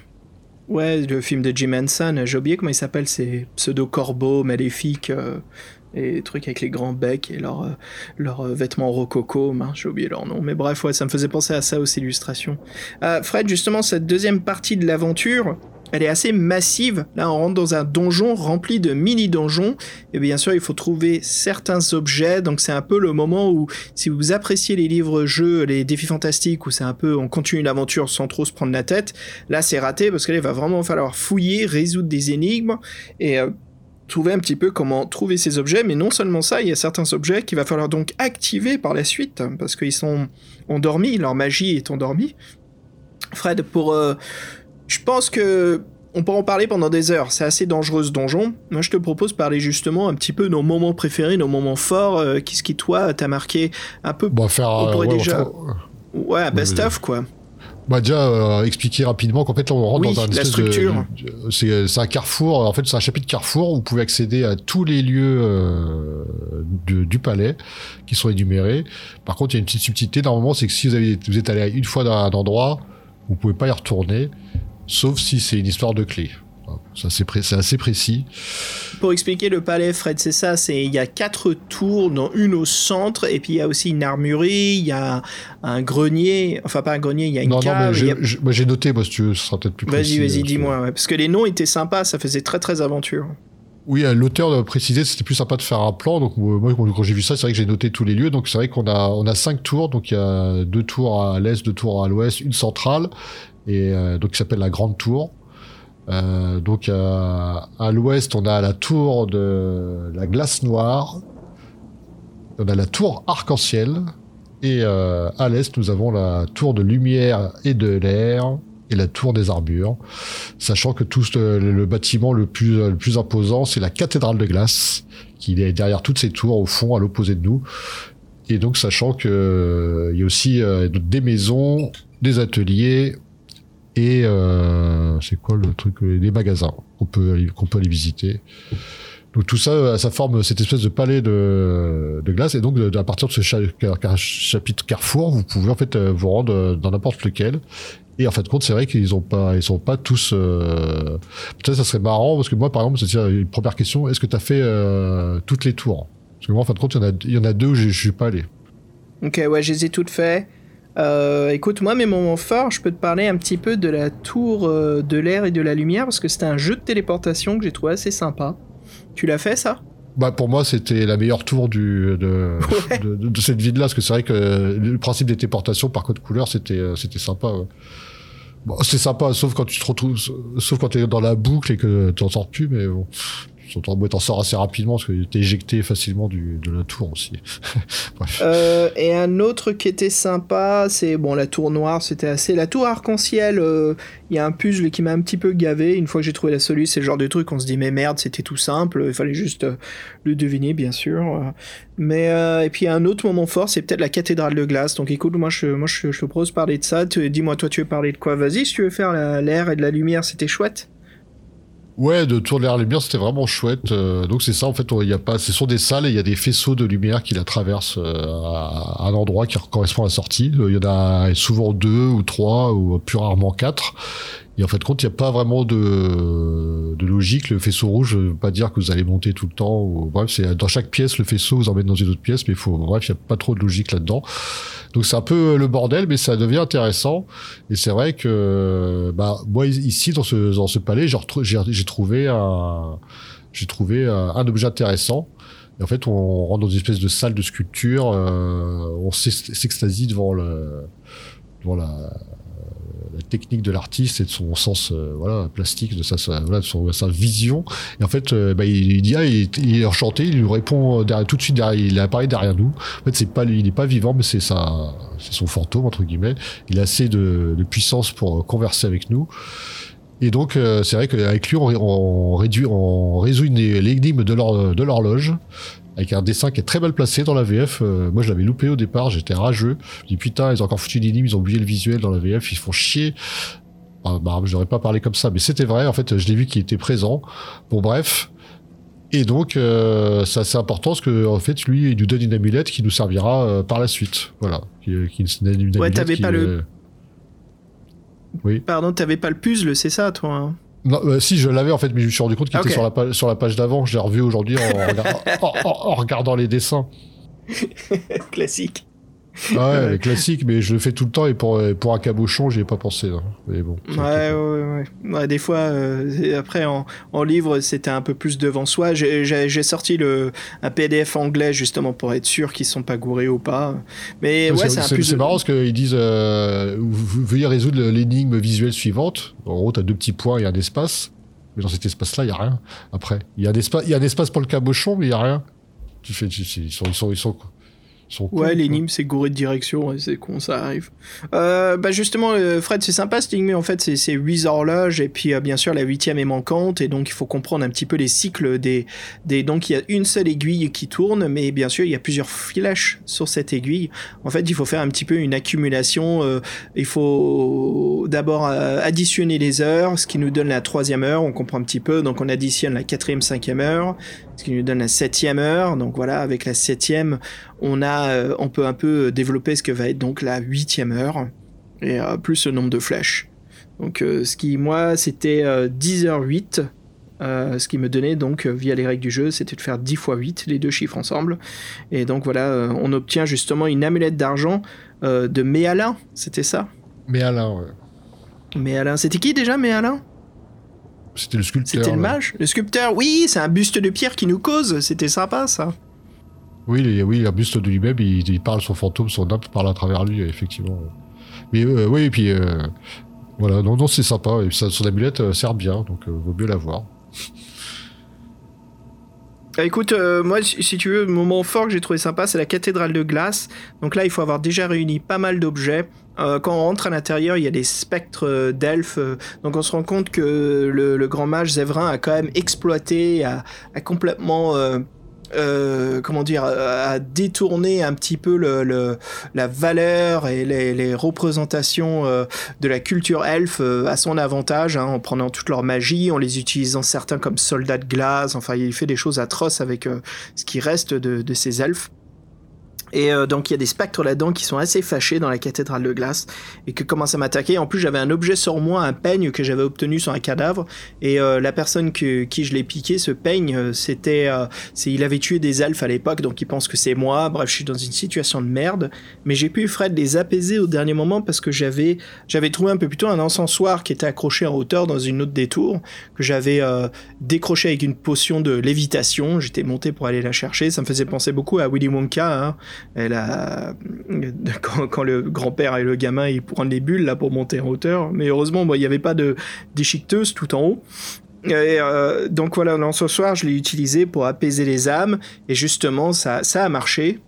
Ouais, le film de Jim Henson. J'ai oublié comment il s'appelle, ces pseudo-corbeaux maléfiques euh, et trucs avec les grands becs et leurs leur, euh, vêtements rococo. J'ai oublié leur nom. Mais bref, ouais, ça me faisait penser à ça aussi, illustration. Fred, justement, cette deuxième partie de l'aventure, elle est assez massive. Là, on rentre dans un donjon rempli de mini-donjons. Et bien sûr, il faut trouver certains objets. Donc, c'est un peu le moment où, si vous appréciez les livres-jeux, les défis fantastiques, où c'est un peu, on continue l'aventure sans trop se prendre la tête. Là, c'est raté parce qu'il va vraiment falloir fouiller, résoudre des énigmes et euh, trouver un petit peu comment trouver ces objets. Mais non seulement ça, il y a certains objets qu'il va falloir donc activer par la suite parce qu'ils sont endormis, leur magie est endormie. Fred, pour euh, je pense que on peut en parler pendant des heures. C'est assez dangereux ce donjon. Moi, je te propose de parler justement un petit peu de nos moments préférés, nos moments forts. Euh, qu'est-ce qui, toi, t'a marqué un peu Bon, faire. On pourrait déjà. Ouais, best of, quoi. Bah déjà euh, expliquer rapidement qu'en fait on rentre dans un la structure. c'est un carrefour en fait c'est un chapitre carrefour où vous pouvez accéder à tous les lieux euh, du, palais qui sont énumérés. Par contre il y a une petite subtilité normalement c'est que si vous avez vous êtes allé une fois dans un endroit vous pouvez pas y retourner sauf si c'est une histoire de clé. C'est assez précis. Pour expliquer le palais, Fred, c'est ça. C'est il y a quatre tours, dont une au centre, et puis il y a aussi une armurerie, il y a un grenier, enfin pas un grenier, il y a une cave. Non, mais j'ai noté, moi, si tu veux, ce sera peut-être plus précis. Vas-y, vas-y, dis-moi, parce que les noms étaient sympas, ça faisait très très aventure. Oui, l'auteur de préciser, c'était plus sympa de faire un plan. Donc moi, quand j'ai vu ça, c'est vrai que j'ai noté tous les lieux. Donc c'est vrai qu'on a on a cinq tours. Donc il y a deux tours à l'est, deux tours à l'ouest, une centrale euh, donc qui s'appelle la Grande Tour. Euh, donc à l'ouest, on a la tour de la glace noire, on a la tour arc-en-ciel, et euh, à l'est, nous avons la tour de lumière et de l'air, et la tour des armures, sachant que tout le, bâtiment le plus, le plus imposant, c'est la cathédrale de glace, qui est derrière toutes ces tours, au fond, à l'opposé de nous. Et donc, sachant que euh, il y a aussi euh, des maisons, des ateliers et euh, c'est quoi le truc, des magasins qu'on peut qu'on peut aller visiter. Donc tout ça, ça forme cette espèce de palais de, de glace. Et donc, à partir de ce chapitre Carrefour, vous pouvez en fait vous rendre dans n'importe lequel. Et en fait, compte, c'est vrai qu'ils ont pas, ils sont pas tous. Euh... Peut-être ça serait marrant parce que moi, par exemple, c'est une première question est-ce que tu as fait euh, toutes les tours? Parce que moi, en fin de compte, il y en a deux où je suis pas allé. Ok, ouais, je les ai toutes faites. Euh, écoute, moi, mes moments forts, je peux te parler un petit peu de la tour euh, de l'air et de la lumière parce que c'était un jeu de téléportation que j'ai trouvé assez sympa. Tu l'as fait ça? Bah pour moi c'était la meilleure tour du de, de, cette ville là parce que c'est vrai que le principe des téléportations par code couleur c'était c'était sympa ouais. Bon, c'est sympa, sauf quand tu te retrouves, sauf quand t'es dans la boucle et que tu n'en sors plus, mais bon. T'en sors assez rapidement parce que t'es éjecté facilement de la tour aussi. Euh, et un autre qui était sympa, c'est bon la tour noire, c'était assez. La tour arc-en-ciel, euh, il y a un puzzle qui m'a un petit peu gavé. Une fois que j'ai trouvé la solution, c'est le genre de truc on se dit mais merde, c'était tout simple. Il fallait juste euh, le deviner bien sûr. Mais et puis un autre moment fort, c'est peut-être la cathédrale de glace. Donc écoute, moi je moi je, je te propose parler de ça. Dis-moi toi tu veux parler de quoi? Vas-y, si tu veux faire l'air et de la lumière, c'était chouette. Ouais, de tour de l'air lumière, c'était vraiment chouette. Euh, donc c'est ça, en fait, il y a pas, ce sont des salles et il y a des faisceaux de lumière qui la traversent euh, à un endroit qui correspond à la sortie. Il y en a souvent deux ou trois ou plus rarement quatre. Et en fait, compte, il n'y a pas vraiment de, de logique. Le faisceau rouge, veut pas dire que vous allez monter tout le temps. Bref, c'est dans chaque pièce, le faisceau vous emmène dans une autre pièce, mais il faut, bref, il n'y a pas trop de logique là-dedans. Donc c'est un peu le bordel, mais ça devient intéressant. Et c'est vrai que, bah, moi ici dans ce dans ce palais, j'ai trouvé un j'ai trouvé un, objet intéressant. Et en fait, on rentre dans une espèce de salle de sculpture, euh, on s'extasie devant le devant la technique de l'artiste et de son sens euh, voilà plastique de sa, voilà, de son, vision. Et en fait euh, bah, il, dit ah, il, est enchanté il lui répond derrière, tout de suite derrière, il apparaît derrière nous. En fait c'est pas il est pas vivant mais c'est c'est son fantôme entre guillemets. Il a assez de, de puissance pour converser avec nous. Et donc, euh, c'est vrai qu'avec lui, on, réduit, on résout l'énigme de l'horloge avec un dessin qui est très mal placé dans la VF. Euh, moi, je l'avais loupé au départ, j'étais rageux. Je dis putain, ils ont encore foutu l'énigme, ils ont oublié le visuel dans la VF, ils font chier. Ah, bah, je n'aurais pas parlé comme ça, mais c'était vrai. En fait, je l'ai vu qu'il était présent. Bon, bref. Et donc, euh, c'est assez important parce que en fait, lui, il nous donne une amulette qui nous servira euh, par la suite. Voilà. Qui, qui une ouais, t'avais pas le. Oui. Pardon, t'avais pas le puzzle, c'est ça, toi hein? Non, euh, si, je l'avais en fait, mais je me suis rendu compte qu'il était sur la, page, sur la page d'avant. Je l'ai revu aujourd'hui en, regardant les dessins. Classique. Ouais, classique, mais je le fais tout le temps et pour, pour un cabochon, j'y ai pas pensé. Hein. Mais bon. Ouais, ouais, ouais, Des fois, euh, après, en, en livre, c'était un peu plus devant soi. J'ai sorti le, un PDF anglais justement pour être sûr qu'ils sont pas gourés ou pas. Mais ouais, c'est un plus. C'est marrant parce qu'ils disent euh, vous, veuillez résoudre l'énigme visuelle suivante. En gros, tu as deux petits points et un espace. Mais dans cet espace-là, il y a rien. Après, il y a un espace, y a un espace pour le cabochon, mais il y a rien. Tu fais, ils sont, ils sont, ils sont ouais, l'énigme, c'est gouré de direction, c'est con, ça arrive. Euh, bah justement, euh, Fred, c'est sympa cette énigme, en fait, c'est 8 horloges, et puis euh, bien sûr, la huitième est manquante, et donc il faut comprendre un petit peu les cycles des... des... Donc il y a une seule aiguille qui tourne, mais bien sûr, il y a plusieurs flèches sur cette aiguille. En fait, il faut faire un petit peu une accumulation. Euh, il faut d'abord additionner les heures, ce qui nous donne la troisième heure, on comprend un petit peu, donc on additionne la quatrième, cinquième heure, ce qui nous donne la septième heure. Donc voilà, avec la septième, on a, euh, on peut un peu développer ce que va être donc la huitième heure et euh, plus le nombre de flèches. Donc euh, ce qui moi c'était 10h08. ce qui me donnait donc via les règles du jeu, c'était de faire 10 x 8, les deux chiffres ensemble. Et donc voilà, on obtient justement une amulette d'argent de Méalin, c'était ça? Méalin, ouais. Méalin, c'était qui déjà Méalin? C'était le sculpteur. C'était le mage Le sculpteur, oui, c'est un buste de pierre qui nous cause. C'était sympa, ça. Oui, oui, un buste de lui-même, il, parle, son fantôme, son âme parle à travers lui, effectivement. Mais euh, oui, et puis euh, voilà, non, non, c'est sympa. Et son amulette euh, sert bien, donc vaut mieux la voir. Ah, écoute, euh, moi, si tu veux, le moment fort que j'ai trouvé sympa, c'est la cathédrale de glace. Donc là, il faut avoir déjà réuni pas mal d'objets. Euh, quand on rentre à l'intérieur, il y a des spectres euh, d'elfes. donc on se rend compte que le, grand mage Zéverin a quand même exploité, a, complètement comment dire, à détourner un petit peu le, la valeur et les, représentations euh, de la culture elfe euh, à son avantage, hein, en prenant toute leur magie, en les utilisant certains comme soldats de glace. Enfin, il fait des choses atroces avec ce qui reste de, de ces elfes. Et euh, donc il y a des spectres là-dedans qui sont assez fâchés dans la cathédrale de glace et qui commencent à m'attaquer. En plus j'avais un objet sur moi, un peigne que j'avais obtenu sur un cadavre et euh, la personne qui je l'ai piqué, ce peigne, euh, c'était, c'est, il avait tué des elfes à l'époque donc il pense que c'est moi. Bref, je suis dans une situation de merde. Mais j'ai pu Fred les apaiser au dernier moment parce que j'avais, j'avais trouvé un peu plus tôt un encensoir qui était accroché en hauteur dans une autre des tours que j'avais décroché avec une potion de lévitation. J'étais monté pour aller la chercher. Ça me faisait penser beaucoup à Willy Wonka. Hein elle a quand, le grand-père et le gamin ils prennent les bulles là pour monter en hauteur. Mais heureusement il n'y avait pas de déchiqueteuse tout en haut. Et euh, donc voilà ce soir je l'ai utilisé pour apaiser les âmes. Et justement ça, ça a marché.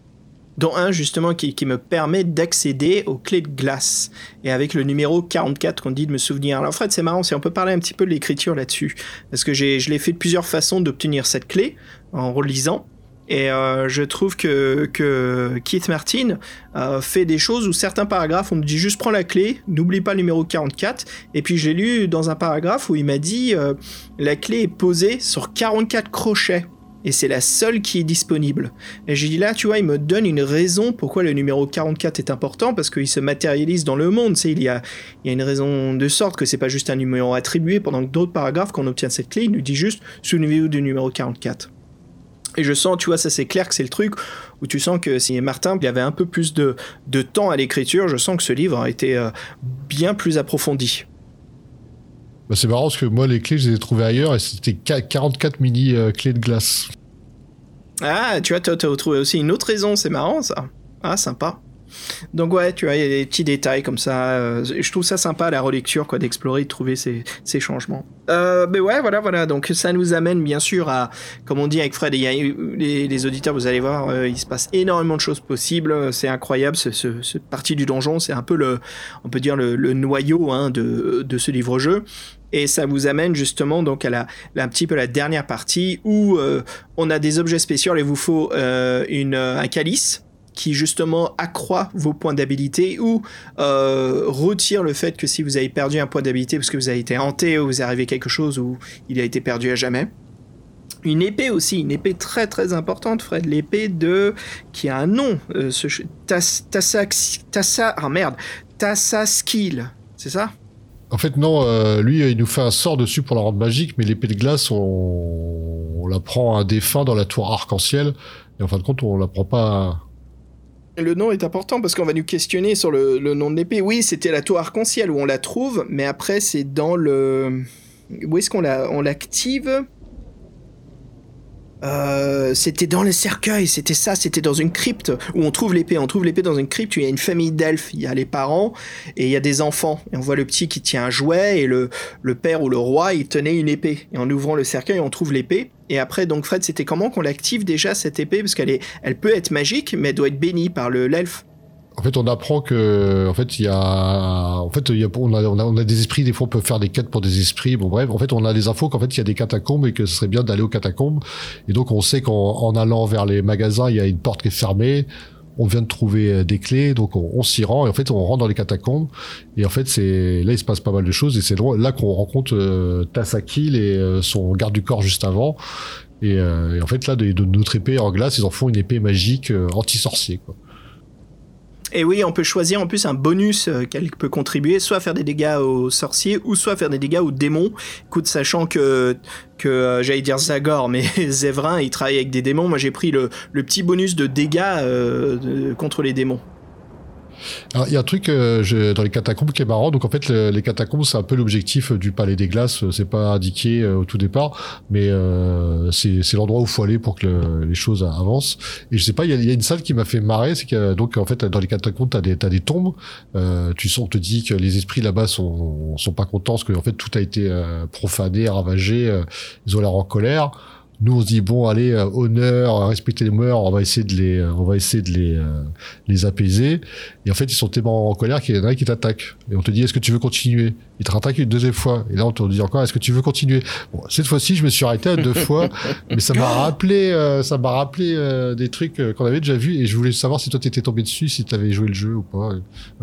Dont un justement qui, qui me permet d'accéder aux clés de glace. Et avec le numéro 44 qu'on dit de me souvenir. Alors Fred c'est marrant si on peut parler un petit peu de l'écriture là-dessus. Parce que je l'ai fait de plusieurs façons d'obtenir cette clé en relisant et euh, je trouve que, Keith Martin euh, fait des choses où certains paragraphes, on me dit juste prends la clé, n'oublie pas le numéro 44. Et puis j'ai lu dans un paragraphe où il m'a dit euh, la clé est posée sur 44 crochets. Et c'est la seule qui est disponible. Et j'ai dit là, tu vois, il me donne une raison pourquoi le numéro 44 est important, parce qu'il se matérialise dans le monde. Il, y a, il y a une raison de sorte que c'est pas juste un numéro attribué, pendant que d'autres paragraphes, qu'on obtient cette clé, il nous dit juste souvenez-vous du numéro 44. Et je sens, tu vois, ça c'est clair que c'est le truc où tu sens que si Martin il avait un peu plus de, de temps à l'écriture, je sens que ce livre a été euh, bien plus approfondi. Bah c'est marrant parce que moi les clés je les ai trouvées ailleurs et c'était 44 mini euh, clés de glace. Ah, tu vois, tu as retrouvé aussi une autre raison, c'est marrant ça. Ah, sympa. Donc ouais, tu vois, il y a des petits détails comme ça. Euh, je trouve ça sympa la relecture, quoi, d'explorer, de trouver ces, ces changements. Euh, mais ouais, voilà, voilà. Donc ça nous amène bien sûr à, comme on dit avec Fred, et les, les, auditeurs, vous allez voir, euh, il se passe énormément de choses possibles. C'est incroyable, ce, ce, cette partie du donjon, c'est un peu le, on peut dire le, le noyau hein, de, de ce livre-jeu. Et ça vous amène justement donc à la, un petit peu la dernière partie où on a des objets spéciaux. Il vous faut une, un calice qui justement accroît vos points d'habilité ou euh, retire le fait que si vous avez perdu un point d'habilité parce que vous avez été hanté ou vous est arrivé quelque chose où il a été perdu à jamais. Une épée aussi, une épée très très importante, Fred, l'épée de qui a un nom, euh, Tassa Tassa ah merde, Tassa Skill, c'est ça? En fait non, euh, lui il nous fait un sort dessus pour la rendre magique, mais l'épée de glace on... on la prend à un défunt dans la tour arc-en-ciel et en fin de compte on la prend pas le nom est important parce qu'on va nous questionner sur le, nom de l'épée. Oui, c'était la tour arc-en-ciel où on la trouve, mais après c'est dans le... Où est-ce qu'on l'active? Euh, c'était dans les cercueils, c'était ça, c'était dans une crypte où on trouve l'épée. On trouve l'épée dans une crypte où il y a une famille d'elfes, il y a les parents et il y a des enfants. Et on voit le petit qui tient un jouet et le, le père ou le roi, il tenait une épée. Et en ouvrant le cercueil, on trouve l'épée. Et après, donc Fred, c'était comment qu'on l'active déjà cette épée? Parce qu'elle est, elle peut être magique, mais elle doit être bénie par le l'elfe. En fait, on apprend que, fait, il y a, a, on, a, on, a, des esprits. Des fois, on peut faire des quêtes pour des esprits. Bon, bref, en fait, on a des infos qu'en fait, il y a des catacombes et que ce serait bien d'aller aux catacombes. Et donc, on sait qu'en allant vers les magasins, il y a une porte qui est fermée on vient de trouver euh, des clés, donc on, s'y rend et en fait on rentre dans les catacombes et en fait c'est là il se passe pas mal de choses et c'est là qu'on rencontre euh, Tassakil et euh, son garde du corps juste avant et, euh, et en fait là de, de, notre épée en glace ils en font une épée magique anti-sorcier quoi. Et oui, on peut choisir en plus un bonus euh, qu'elle peut contribuer, soit faire des dégâts aux sorciers, ou soit faire des dégâts aux démons. Écoute, sachant que, que euh, j'allais dire Zagor, mais Zéverin, il travaille avec des démons. Moi, j'ai pris le, le, petit bonus de dégâts euh, contre les démons. Alors, il y a un truc euh, dans les catacombes qui est marrant. Donc, en fait, les catacombes, c'est un peu l'objectif du Palais des Glaces. C'est pas indiqué euh, au tout départ, mais euh, c'est l'endroit où faut aller pour que les choses avancent. Et je sais pas, il y a, y a, une salle qui m'a fait marrer. C'est que, donc, en fait, dans les catacombes, t'as des, des tombes. Euh, tu sens, on te dit que les esprits là-bas sont, sont pas contents parce que, en fait, tout a été profané, ravagé. ils ont l'air en colère. Nous on se dit bon allez honneur, respecter les mœurs, on va essayer de les, on va essayer de les, les apaiser. Et en fait ils sont tellement en colère qu'il y en a un qui t'attaque. Et on te dit est-ce que tu veux continuer? Il te rattaque une deuxième fois. Et là on te dit encore est-ce que tu veux continuer? Bon cette fois-ci je me suis arrêté à deux fois, mais ça m'a rappelé, ça m'a rappelé des trucs qu'on avait déjà vus et je voulais savoir si toi t'étais tombé dessus, si t'avais joué le jeu ou pas.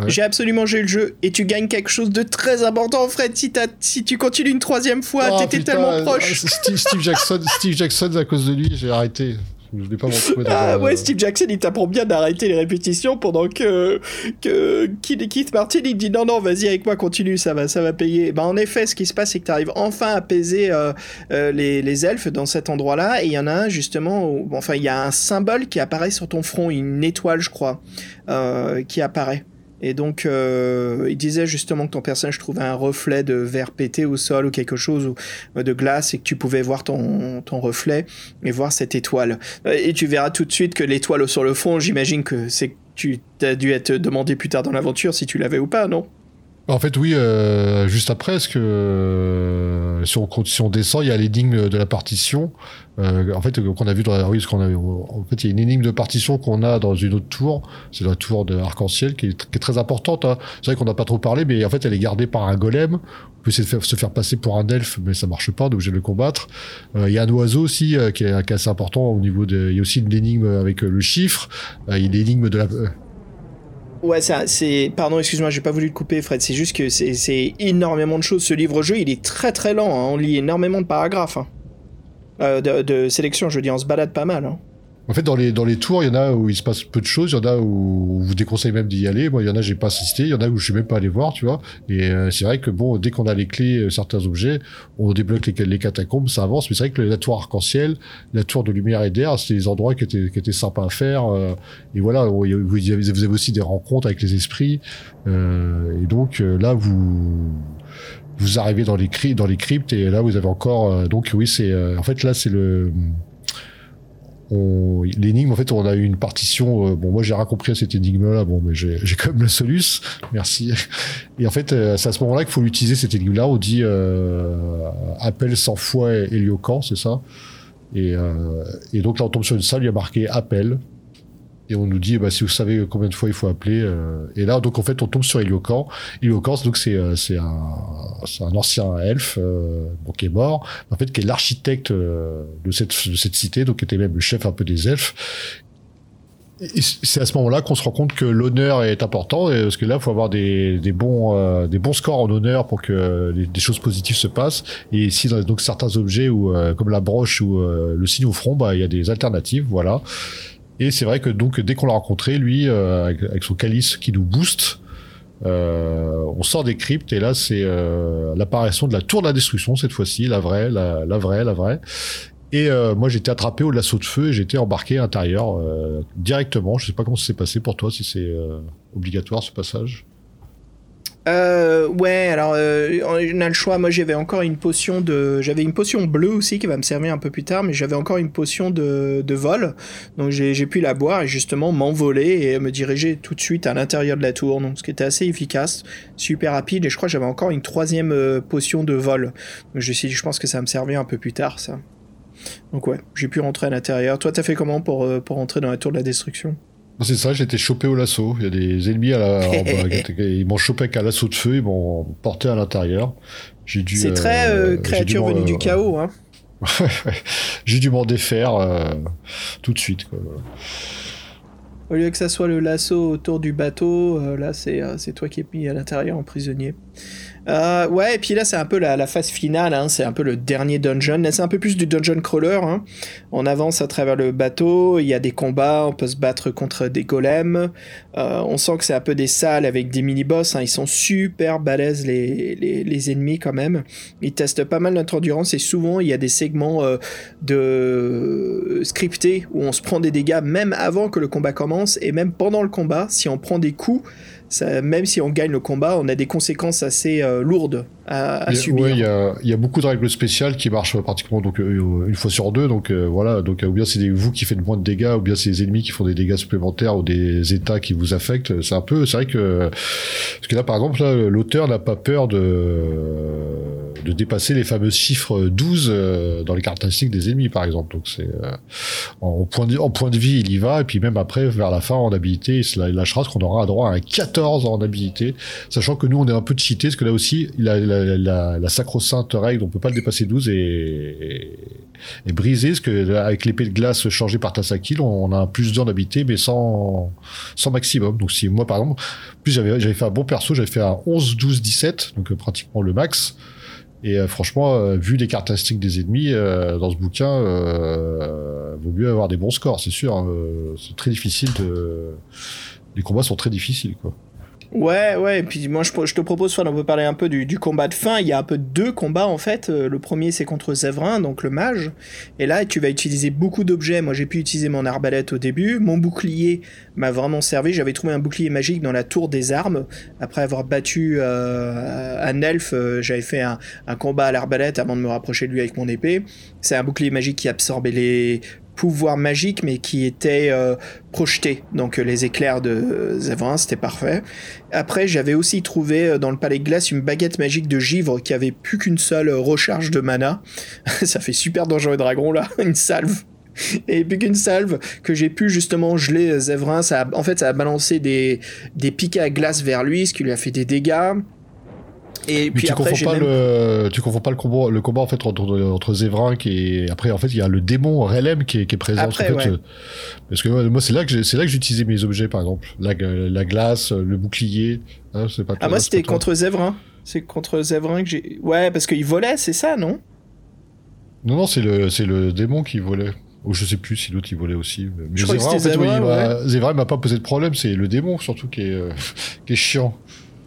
J'ai absolument joué le jeu et tu gagnes quelque chose de très important, Fred. Si, si tu continues une troisième fois, oh, t'étais tellement proche. Steve, Steve, Jackson, Steve Jackson, à cause de lui, j'ai arrêté. Je l'ai pas Ah ouais, Steve Jackson, il t'apprend bien d'arrêter les répétitions pendant que, que Keith Martin, il dit non, non, vas-y avec moi, continue, ça va, ça va payer. Bah, en effet, ce qui se passe, c'est que tu arrives enfin à apaiser euh, euh, les, les, elfes dans cet endroit-là. Et il y en a un, justement, où, enfin, il y a un symbole qui apparaît sur ton front, une étoile, je crois, euh, qui apparaît. Et donc, euh, il disait justement que ton personnage trouvait un reflet de verre pété au sol ou quelque chose ou euh, de glace et que tu pouvais voir ton, reflet et voir cette étoile. Euh, et tu verras tout de suite que l'étoile sur le fond, j'imagine que c'est tu as dû être demandé plus tard dans l'aventure si tu l'avais ou pas, non? En fait, oui, juste après, ce que euh, si, on, si on descend, il y a l'énigme de la partition. Euh, en fait, qu'on a vu dans la qu'on a, en fait, il y a une énigme de partition qu'on a dans une autre tour. C'est la tour de Arc-en-Ciel qui, est, très importante. Hein. C'est vrai qu'on n'a pas trop parlé, mais en fait, elle est gardée par un golem. On peut essayer de se faire passer pour un elfe, mais ça marche pas, donc j'ai le combattre. Euh, il y a un oiseau aussi euh, qui, est, est, assez important au niveau de. Il y a aussi une énigme avec le chiffre. il y a l'énigme de la Ouais, c'est. Pardon, excuse-moi, j'ai pas voulu le couper, Fred. C'est juste que c'est énormément de choses. Ce livre-jeu, il est très très lent. Hein. On lit énormément de paragraphes. Hein. Euh, de, sélection, je dis, on se balade pas mal. Hein. En fait, dans les, dans les tours, il y en a où il se passe peu de choses, il y en a où vous déconseille même d'y aller. Moi, il y en a, j'ai pas assisté, il y en a où je suis même pas allé voir, tu vois. Et euh, c'est vrai que bon, dès qu'on a les clés, euh, certains objets, on débloque les, catacombes, ça avance. Mais c'est vrai que la tour arc-en-ciel, la tour de lumière et d'air, c'est des endroits qui étaient, qui étaient sympas à faire. Et voilà, vous avez aussi des rencontres avec les esprits. et donc là, vous vous arrivez dans les, dans les cryptes et là vous avez encore donc oui c'est en fait là c'est le l'énigme en fait on a eu une partition euh, bon moi j'ai rien compris à cette énigme là bon mais j'ai quand même le solus merci. Et en fait euh, c'est à ce moment là qu'il faut l'utiliser cette énigme là on dit euh, appel 100 fois Héliocan c'est ça. Et, euh, et donc là on tombe sur une salle il y a marqué appel et on nous dit bah, si vous savez combien de fois il faut appeler euh, et là donc en fait on tombe sur Héliocan Héliocan donc c'est euh, c'est un un ancien elfe euh, bon, qui est mort en fait qui est l'architecte euh, de cette de cette cité donc qui était même le chef un peu des elfes. C'est à ce moment-là qu'on se rend compte que l'honneur est important parce que là il faut avoir des, des bons euh, des bons scores en honneur pour que des choses positives se passent. Et si donc certains objets ou comme la broche ou le signe au front bah il y a des alternatives voilà et c'est vrai que donc dès qu'on l'a rencontré, lui, euh, avec, son calice qui nous booste, euh, on sort des cryptes et là c'est euh, l'apparition de la tour de la destruction cette fois-ci, la vraie, la, vraie, la vraie. Et moi j'étais attrapé au lasso de feu et j'étais embarqué à l'intérieur directement. Je sais pas comment ça s'est passé pour toi, si c'est obligatoire ce passage. Euh, ouais, alors euh, on a le choix. Moi, j'avais encore une potion de, j'avais une potion bleue aussi qui va me servir un peu plus tard, mais j'avais encore une potion de, vol, donc j'ai pu la boire et justement m'envoler et me diriger tout de suite à l'intérieur de la tour, donc ce qui était assez efficace, super rapide. Et je crois que j'avais encore une troisième euh, potion de vol. Donc je je pense que ça me servir un peu plus tard, ça. Donc ouais, j'ai pu rentrer à l'intérieur. Toi, t'as fait comment pour euh, pour rentrer dans la tour de la destruction? C'est ça, j'étais chopé au lasso. Il y a des ennemis à la, ils m'ont chopé avec un lasso de feu, ils m'ont porté à l'intérieur. J'ai dû. C'est très euh, créature venue du chaos, hein. j'ai dû m'en défaire euh, tout de suite. Quoi. Au lieu que ça soit le lasso autour du bateau, euh, là c'est c'est toi qui es mis à l'intérieur en prisonnier. Euh, ouais, et puis là, c'est un peu la, phase finale, hein, c'est un peu le dernier dungeon. c'est un peu plus du dungeon crawler. Hein. On avance à travers le bateau, il y a des combats, on peut se battre contre des golems. Euh, on sent que c'est un peu des salles avec des mini-boss. Hein. Ils sont super balèzes, les, les, ennemis, quand même. Ils testent pas mal notre endurance et souvent, il y a des segments euh, de scriptés où on se prend des dégâts même avant que le combat commence et même pendant le combat, si on prend des coups même si on gagne le combat, on a des conséquences assez euh, lourdes à, subir. Oui, il y a, beaucoup de règles spéciales qui marchent pratiquement donc euh, une fois sur deux. Donc euh, voilà, donc ou bien c'est vous qui faites moins de dégâts, ou bien c'est les ennemis qui font des dégâts supplémentaires ou des états qui vous affectent. C'est un peu, c'est vrai que parce que là par exemple, l'auteur n'a pas peur de de dépasser les fameux chiffres 12 euh, dans les caractéristiques des ennemis, par exemple. Donc c'est euh, en, point de, en point de vie, il y va, et puis même après, vers la fin, en habilité, il lâchera, qu'on aura droit à un 14 en habilité, sachant que nous, on est un peu cheaté, parce que là aussi, la, la, sacro-sainte règle, on peut pas le dépasser 12 et, briser, parce que avec l'épée de glace changée par Tassakil, on, on a un plus 2 en habilité, mais sans, maximum. Donc si moi, par exemple, plus j'avais, fait un bon perso, j'avais fait un 11, 12, 17, donc euh, pratiquement le max. Et euh, franchement, euh, vu les caractéristiques des ennemis dans ce bouquin, vaut mieux avoir des bons scores, c'est sûr. Hein. c'est très difficile. Les combats sont très difficiles, quoi. Ouais, ouais, et puis moi je, te propose, on peut parler un peu du, combat de fin. Il y a un peu deux combats en fait. Euh, le premier c'est contre Zéverin, donc le mage. Et là tu vas utiliser beaucoup d'objets. Moi j'ai pu utiliser mon arbalète au début. Mon bouclier m'a vraiment servi. J'avais trouvé un bouclier magique dans la tour des armes. Après avoir battu euh, un elfe, euh, j'avais fait un combat à l'arbalète avant de me rapprocher de lui avec mon épée. C'est un bouclier magique qui absorbait les, pouvoir magique, mais qui était euh, projeté. Donc euh, les éclairs de Zéverin, c'était parfait. Après, j'avais aussi trouvé euh, dans le palais de glace une baguette magique de givre qui avait plus qu'une seule recharge de mana. ça fait super dangereux dragon là, une salve. Et plus qu'une salve que j'ai pu justement geler Zéverin, ça en fait ça a balancé des, des piquets à glace vers lui, ce qui lui a fait des dégâts. Et puis tu après, confonds pas le, tu confonds pas le combat, le combat en fait entre, entre Zévrin qui est après en fait il y a le démon Relem qui est, qui est présent en fait, euh, parce que moi c'est là que c'est là que j'utilisais mes objets par exemple la, la glace, le bouclier. Hein, c'est pas ah moi c'était contre Zévrin, c'est contre Zévrin que j'ai ouais parce qu'il volait c'est ça non? Non non c'est le c'est le démon qui volait. Ou je sais plus si l'autre il volait aussi. Mais Zévrin, en fait, Zévrin, Zévrin m'a pas posé de problème, c'est le démon surtout qui est, euh, qui est chiant.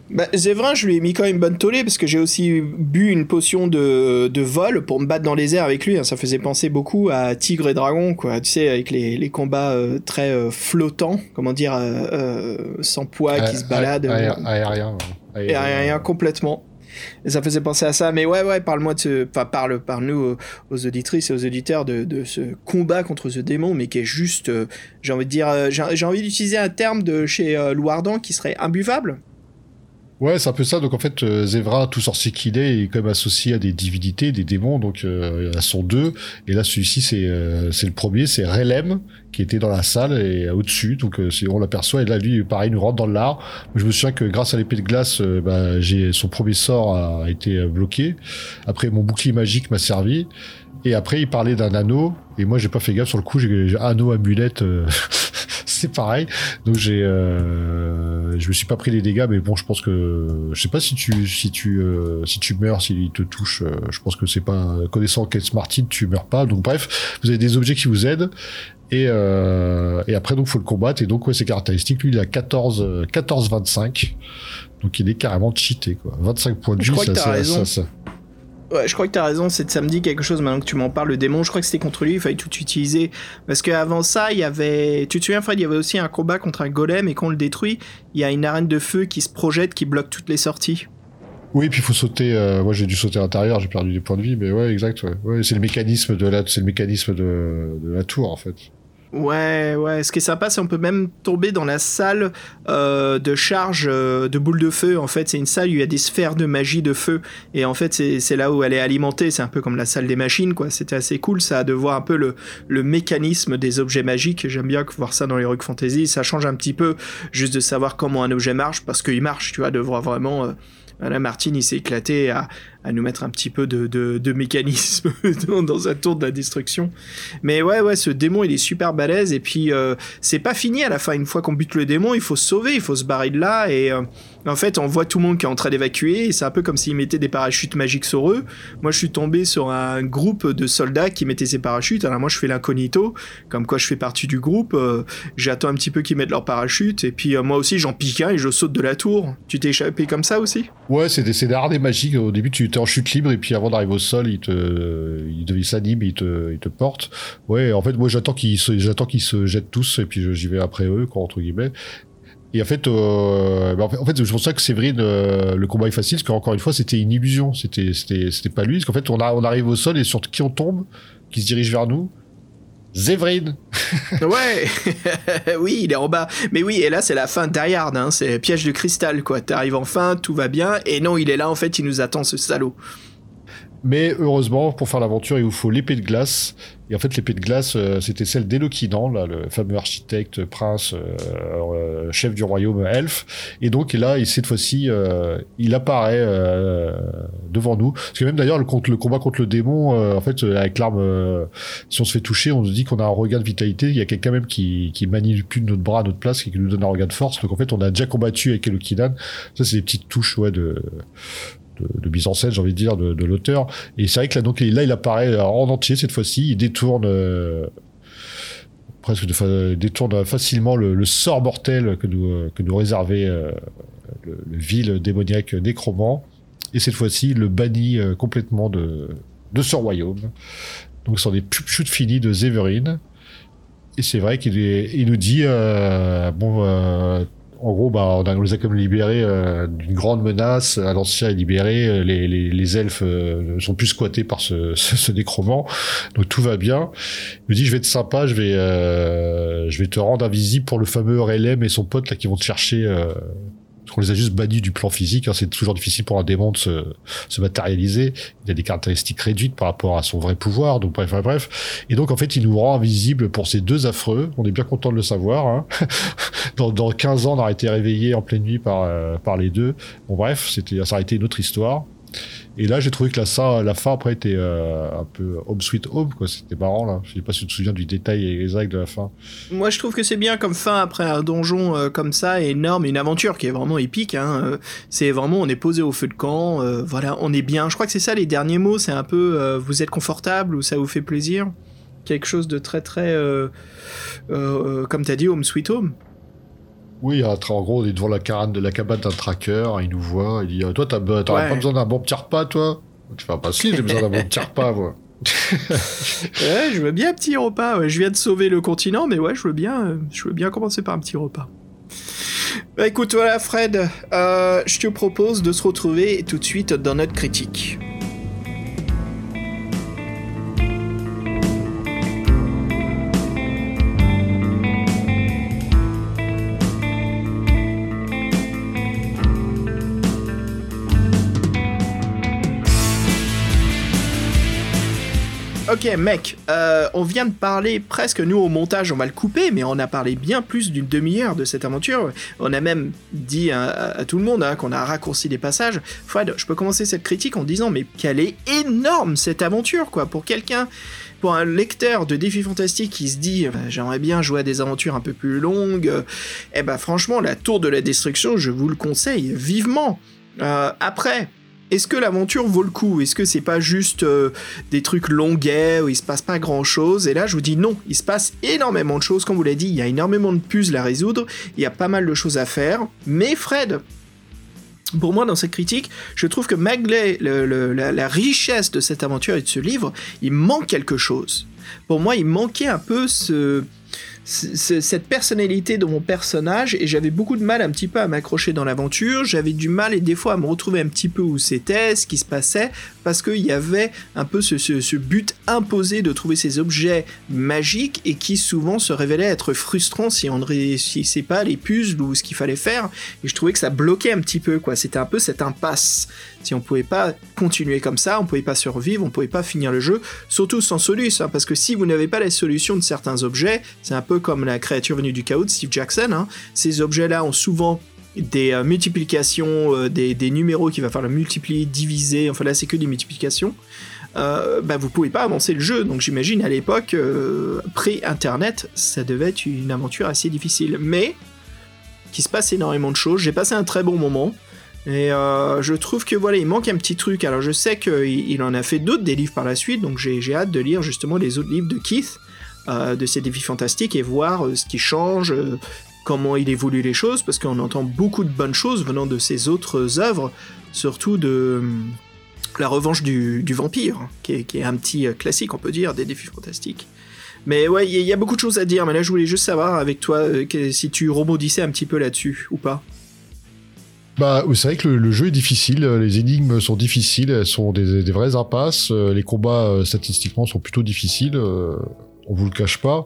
Bah, Zévrin, je lui ai mis quand même une bonne tollée parce que j'ai aussi bu une potion de, de, vol pour me battre dans les airs avec lui. Hein. Ça faisait penser beaucoup à Tigre et Dragon, quoi. Tu sais, avec les, les combats euh, très euh, flottants, comment dire, euh, sans poids qui se baladent. aérien. Aérien, aérien complètement. Et ça faisait penser à ça. Mais ouais, ouais, parle-moi de ce. Enfin, parle, parle-nous aux, auditrices et aux auditeurs de, de, ce combat contre ce démon, mais qui est juste. j'ai envie de dire. j'ai envie d'utiliser un terme de chez Louardan qui serait imbuvable. Ouais, c'est un peu ça. Donc en fait, euh, Zevra, tout sorcier qu'il est, est quand même associé à des divinités, des démons. Donc euh, a son deux. Et là, celui-ci, c'est euh, le premier, c'est Relem qui était dans la salle et au-dessus. Donc on l'aperçoit. Et là, lui, pareil, il nous rentre dans l'art. Je me souviens que grâce à l'épée de glace, bah, j'ai son premier sort a été bloqué. Après, mon bouclier magique m'a servi. Et après, il parlait d'un anneau. Et moi, j'ai pas fait gaffe sur le coup. J'ai anneau, amulette. c'est pareil. Donc j'ai, euh, je me suis pas pris les dégâts, mais bon, je pense que, je sais pas si tu, si tu, euh, si tu meurs, s'il te touche, euh, je pense que c'est pas, connaissant Kate Martin, tu meurs pas. Donc bref, vous avez des objets qui vous aident. Et, euh, et après, donc, faut le combattre. Et donc, ouais, c'est caractéristique. Lui, il a 14, 14, 25. Donc, il est carrément cheaté, quoi. 25 points de vie, ça, ça, ça, Je crois que tu as raison, c'est samedi quelque chose maintenant que tu m'en parles, le démon, je crois que c'était contre lui, il fallait tout utiliser. Parce qu'avant ça, il y avait. Tu te souviens, Fred, il y avait aussi un combat contre un golem et quand on le détruit, il y a une arène de feu qui se projette, qui bloque toutes les sorties. Oui, puis il faut sauter. Euh, moi, j'ai dû sauter à l'intérieur, j'ai perdu des points de vie, mais ouais, exact. C'est le mécanisme de la tour en fait. Ouais, ouais. Ce qui est sympa, c'est qu'on peut même tomber dans la salle euh, de charge euh, de boules de feu. En fait, c'est une salle où il y a des sphères de magie de feu. Et en fait, c'est là où elle est alimentée. C'est un peu comme la salle des machines, quoi. C'était assez cool, ça, de voir un peu le, mécanisme des objets magiques. J'aime bien voir ça dans les Rock Fantasy. Ça change un petit peu juste de savoir comment un objet marche, parce qu'il marche, tu vois, de voir vraiment... Euh, Là, Martin, il s'est éclaté à, à nous mettre un petit peu de, de, mécanisme dans, un tour de la destruction. Mais ouais, ouais, ce démon, il est super balèze. Et puis, euh, c'est pas fini à la fin. Une fois qu'on bute le démon, il faut se sauver, il faut se barrer de là. Et euh, en fait, on voit tout le monde qui est en train d'évacuer. Et c'est un peu comme s'ils mettaient des parachutes magiques sur eux. Moi, je suis tombé sur un groupe de soldats qui mettaient ces parachutes. Alors, moi, je fais l'incognito. Comme quoi, je fais partie du groupe. Euh, j'attends un petit peu qu'ils mettent leurs parachutes. Et puis, moi aussi, j'en pique un et je saute de la tour. Tu t'es échappé comme ça aussi? Ouais, c'est des, des magiques. Au début, tu en chute libre et puis avant d'arriver au sol, il te, il, s'anime, il te, il te porte. Ouais, en fait, moi j'attends qu'ils se, j'attends qu'ils se jettent tous et puis j'y vais après eux, quoi, entre guillemets. Et en fait, euh, bah, en fait, c'est pour ça que Séverine, euh, le combat est facile, parce qu'encore une fois, c'était une illusion. C'était, c'était, c'était pas lui. Parce qu'en fait, on, a, on arrive au sol et sur qui on tombe, qui se dirige vers nous. Zévrine Ouais Oui, il est en bas. Mais oui, et là, c'est la fin d'Ariard, hein, c'est piège de cristal, quoi. T'arrives enfin, tout va bien, et non, il est là, en fait, il nous attend, ce salaud. Mais heureusement, pour faire l'aventure, il vous faut l'épée de glace. Et en fait, l'épée de glace, euh, c'était celle d'Eloquinan, là, le fameux architecte, prince, euh, chef du royaume elfe. Et donc là, cette fois-ci, il apparaît devant nous. Parce que même d'ailleurs, le, le, combat contre le démon, en fait, avec l'arme, si on se fait toucher, on se dit qu'on a un regain de vitalité. Il y a quelqu'un même qui, qui manipule notre bras à notre place, qui nous donne un regain de force. Donc en fait, on a déjà combattu avec Eloquinan. Ça, c'est des petites touches, ouais, de de, mise en scène, j'ai envie de dire, de, l'auteur. Et c'est vrai que là, donc, là, il apparaît en entier cette fois-ci. Il détourne euh, presque détourne facilement le, sort mortel que nous, que nous réservait euh, le, vil démoniaque nécromant. Et cette fois-ci, le bannit euh, complètement de, de ce royaume. Donc, ce sont des chutes finies de Zéverine. Et c'est vrai qu'il il nous dit, bon, en gros, bah, on, a, les a comme libérés euh, d'une grande menace. l'ancien est libéré. Euh, les, les, les elfes euh, sont plus squattés par ce, ce. Donc tout va bien. Il me dit, je vais être sympa, je vais, je vais te rendre invisible pour le fameux RLM et son pote là qui vont te chercher on les a juste bannis du plan physique. Hein. C'est toujours difficile pour un démon de se, se, matérialiser. Il a des caractéristiques réduites par rapport à son vrai pouvoir. Donc bref, bref. Et donc en fait, il nous rend invisible pour ces deux affreux. On est bien content de le savoir. Hein. dans, dans 15 ans, on a été réveillé en pleine nuit par, euh, par les deux. Bon bref, c'était, ça a été une autre histoire. Et là, j'ai trouvé que la, fin après était euh, un peu home sweet home. C'était marrant là. Je sais pas si tu te souviens du détail exact de la fin. Moi, je trouve que c'est bien comme fin après un donjon euh, comme ça, énorme, une aventure qui est vraiment épique. Hein. Euh, c'est vraiment, on est posé au feu de camp. voilà, on est bien. Je crois que c'est ça les derniers mots. C'est un peu, vous êtes confortable ou ça vous fait plaisir? Quelque chose de très très, comme t'as dit, home sweet home. Oui, en gros, on est devant la, carane de la cabane d'un tracker, il nous voit, il dit Toi, t'aurais pas besoin d'un bon petit repas, toi? Tu fais pas si, j'ai besoin d'un bon petit repas, moi. ouais, je veux bien un petit repas. Je viens de sauver le continent, mais ouais, je veux bien, euh, je veux bien commencer par un petit repas. Bah écoute, voilà, Fred, euh, je te propose de se retrouver tout de suite dans notre critique. Ok, mec, euh, on vient de parler presque, nous au montage, on va le couper, mais on a parlé bien plus d'une demi-heure de cette aventure. On a même dit à, tout le monde hein, qu'on a raccourci des passages. Fred, je peux commencer cette critique en disant, mais quelle est énorme cette aventure, quoi, pour quelqu'un pour un lecteur de défis fantastiques qui se dit bah, j'aimerais bien jouer à des aventures un peu plus longues, eh ben franchement la tour de la destruction je vous le conseille vivement. Euh, après, est-ce que l'aventure vaut le coup? Est-ce que c'est pas juste euh, des trucs longuets où il se passe pas grand chose Et là, je vous dis non, il se passe énormément de choses. Comme vous l'avez dit, il y a énormément de puzzles à résoudre, il y a pas mal de choses à faire. Mais Fred, pour moi, dans cette critique, je trouve que malgré la, richesse de cette aventure et de ce livre, il manque quelque chose. Pour moi, il manquait un peu ce, cette personnalité de mon personnage et j'avais beaucoup de mal un petit peu à m'accrocher dans l'aventure, j'avais du mal et des fois à me retrouver un petit peu où c'était, ce qui se passait, parce qu'il y avait un peu ce, but imposé de trouver ces objets magiques et qui souvent se révélait être frustrant si on ne réussissait pas les puzzles ou ce qu'il fallait faire. Et je trouvais que ça bloquait un petit peu quoi, c'était un peu cette impasse. Si on pouvait pas continuer comme ça, on pouvait pas survivre, on pouvait pas finir le jeu, surtout sans solution, hein, parce que si vous n'avez pas la solution de certains objets, c'est un peu comme la créature venue du chaos de Steve Jackson, hein, ces objets-là ont souvent des euh, multiplications, euh, des, numéros qu'il va falloir multiplier, diviser, enfin là c'est que des multiplications, euh, bah, vous pouvez pas avancer le jeu. Donc j'imagine à l'époque, euh, pré-internet, ça devait être une aventure assez difficile. Mais, qui se passe énormément de choses, j'ai passé un très bon moment. Et je trouve que voilà, il manque un petit truc. Alors je sais qu'il il en a fait d'autres des livres par la suite, donc j'ai hâte de lire justement les autres livres de Keith, de ses défis fantastiques, et voir euh, ce qui change, comment il évolue les choses, parce qu'on entend beaucoup de bonnes choses venant de ses autres œuvres, surtout de La Revanche du, Vampire, qui est, un petit classique, on peut dire, des défis fantastiques. Mais ouais, il y, a beaucoup de choses à dire, mais là je voulais juste savoir avec toi si tu rebondissais un petit peu là-dessus ou pas. Bah, c'est vrai que le, jeu est difficile, les énigmes sont difficiles, elles sont des, des vraies impasses, euh, les combats euh, statistiquement sont plutôt difficiles, euh, on vous le cache pas.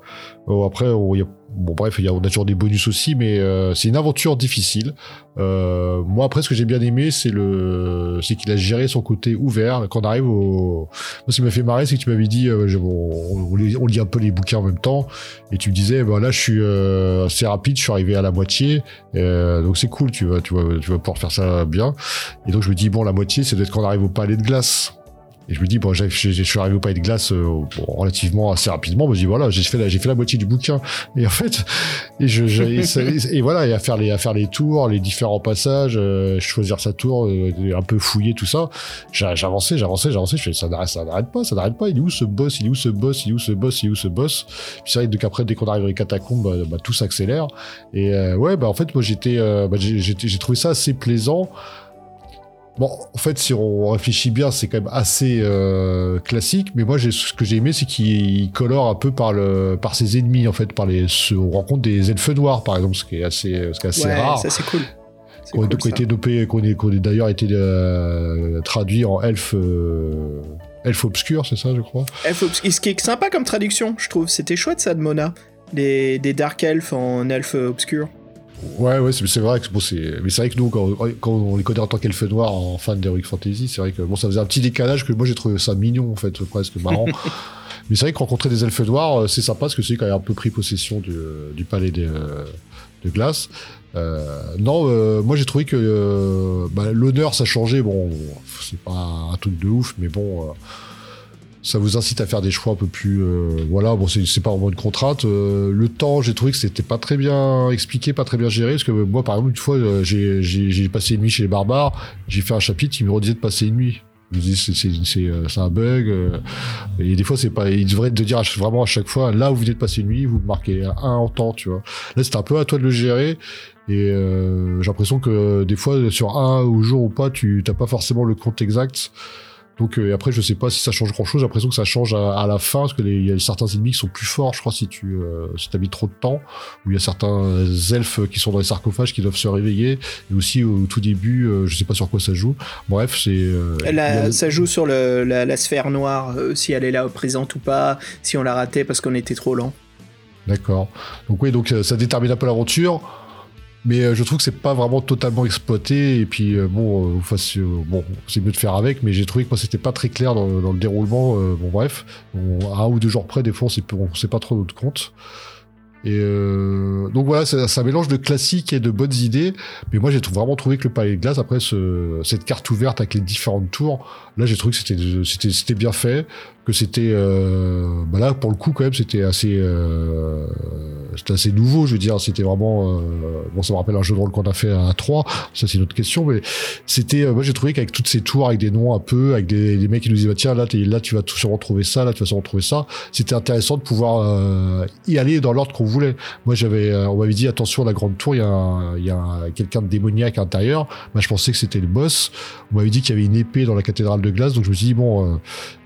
après, il y a bon bref, il y a, on a toujours des bonus aussi, mais euh, c'est une aventure difficile. Euh, moi après, ce que j'ai bien aimé, c'est le, c'est qu'il a géré son côté ouvert. Quand on arrive au, moi ce qui m'a fait marrer, c'est que tu m'avais dit, euh, on, on, lit un peu les bouquins en même temps, et tu me disais, ben là je suis assez rapide, je suis arrivé à la moitié, donc c'est cool, tu vas, tu vas, tu vas pouvoir faire ça bien. Et donc je me dis bon, la moitié, c'est d'être quand on arrive au palais de glace. Et je me dis, bon, je suis arrivé au palais de glace euh, relativement assez rapidement. Je me dis, voilà, j'ai fait, la, j'ai fait la moitié du bouquin. Et en fait, et, je, et, voilà, et à faire les, à faire les tours, les différents passages, euh, choisir sa tour, euh, un peu fouiller tout ça. J'avançais, j'avançais, j'avançais. Je fais, ça n'arrête, ça n'arrête pas, ça n'arrête pas. Il est où ce boss? Il est où ce boss? Il est où ce boss? Il est où ce boss? Puis c'est vrai qu'après, dès qu'on arrive dans les catacombes, bah, bah, tout s'accélère. Et ouais, bah en fait, moi j'étais, bah, j'ai trouvé ça assez plaisant. Bon, en fait, si on réfléchit bien, c'est quand même assez euh, classique. Mais moi, ce que j'ai aimé, c'est qu'il colore un peu par le, par ses ennemis, en fait, par les, on rencontre des elfes noirs, par exemple, ce qui est assez, ce qui est assez ouais, rare. Ça, c'est cool. Qu'on cool, été dopé, qu'on est, d'ailleurs été euh, traduit en elfe. Euh, elfe obscur, c'est ça, je crois. Elfe obscur. Ce qui est sympa comme traduction, je trouve. C'était chouette ça de Mona. des dark elfes en elfe obscur. Ouais, ouais, c'est vrai que bon, c'est, mais c'est vrai que nous, quand, on les connaît en tant qu'elfe noir en fan d'Heroic Fantasy, c'est vrai que bon, ça faisait un petit décalage que moi j'ai trouvé ça mignon en fait, presque marrant. mais c'est vrai que rencontrer des elfes noirs, euh, c'est sympa parce que c'est quand même un peu pris possession du, du palais de, de glace. Euh, non, euh, moi j'ai trouvé que euh, bah, l'honneur ça changeait. Bon, c'est pas un truc de ouf, mais bon ça vous incite à faire des choix un peu plus euh, voilà bon c'est pas vraiment une contrainte. Euh, le temps j'ai trouvé que c'était pas très bien expliqué pas très bien géré parce que moi par exemple une fois euh, j'ai passé une nuit chez les barbares j'ai fait un chapitre il me redisait de passer une nuit. Je dis c'est un bug et des fois c'est pas il devrait te dire vraiment à chaque fois là où vous venez de passer une nuit vous marquez un en temps tu vois. Là c'est un peu à toi de le gérer et j'ai l'impression que des fois sur un ou jour ou pas tu t'as pas forcément le compte exact donc euh, après, je sais pas si ça change grand chose. J'ai l'impression que ça change à, la fin parce que il y a certains ennemis qui sont plus forts, je crois, si tu euh, si mis trop de temps. Ou il y a certains elfes qui sont dans les sarcophages qui doivent se réveiller. Et aussi au tout début, euh, je sais pas sur quoi ça joue. Bref, c'est. Euh, ça joue sur le, la, la, sphère noire, si elle est là présente ou pas, si on l'a raté parce qu'on était trop lent. D'accord. Donc oui, donc ça détermine un peu l'aventure. Mais euh, je trouve que c'est pas vraiment totalement exploité. Et puis, euh, bon, euh, bon c'est mieux de faire avec, mais j'ai trouvé que moi, c'était pas très clair dans, le déroulement. bon, bref, un ou deux jours près, des fois, on sait pas trop notre compte. Et donc voilà, c'est un mélange de classiques et de bonnes idées. Mais moi, j'ai vraiment trouvé que le palais de glace, après ce, cette carte ouverte avec les différentes tours, là, j'ai trouvé que c'était bien fait, que c'était euh, bah là pour le coup quand même, c'était assez euh, c'était assez nouveau. Je veux dire, c'était vraiment euh, bon, ça me rappelle un jeu de rôle qu'on a fait à 3 Ça, c'est une autre question, mais c'était euh, moi j'ai trouvé qu'avec toutes ces tours, avec des noms un peu, avec des, des mecs qui nous disaient bah, tiens là, là, tu vas sûrement trouver ça, là, tu vas sûrement trouver ça. C'était intéressant de pouvoir euh, y aller dans l'ordre qu'on voulait. Moi, j'avais, euh, on m'avait dit attention, la grande tour, il y a, il y a quelqu'un de démoniaque à l'intérieur. Moi, je pensais que c'était le boss. On m'avait dit qu'il y avait une épée dans la cathédrale de glace, donc je me suis dit bon,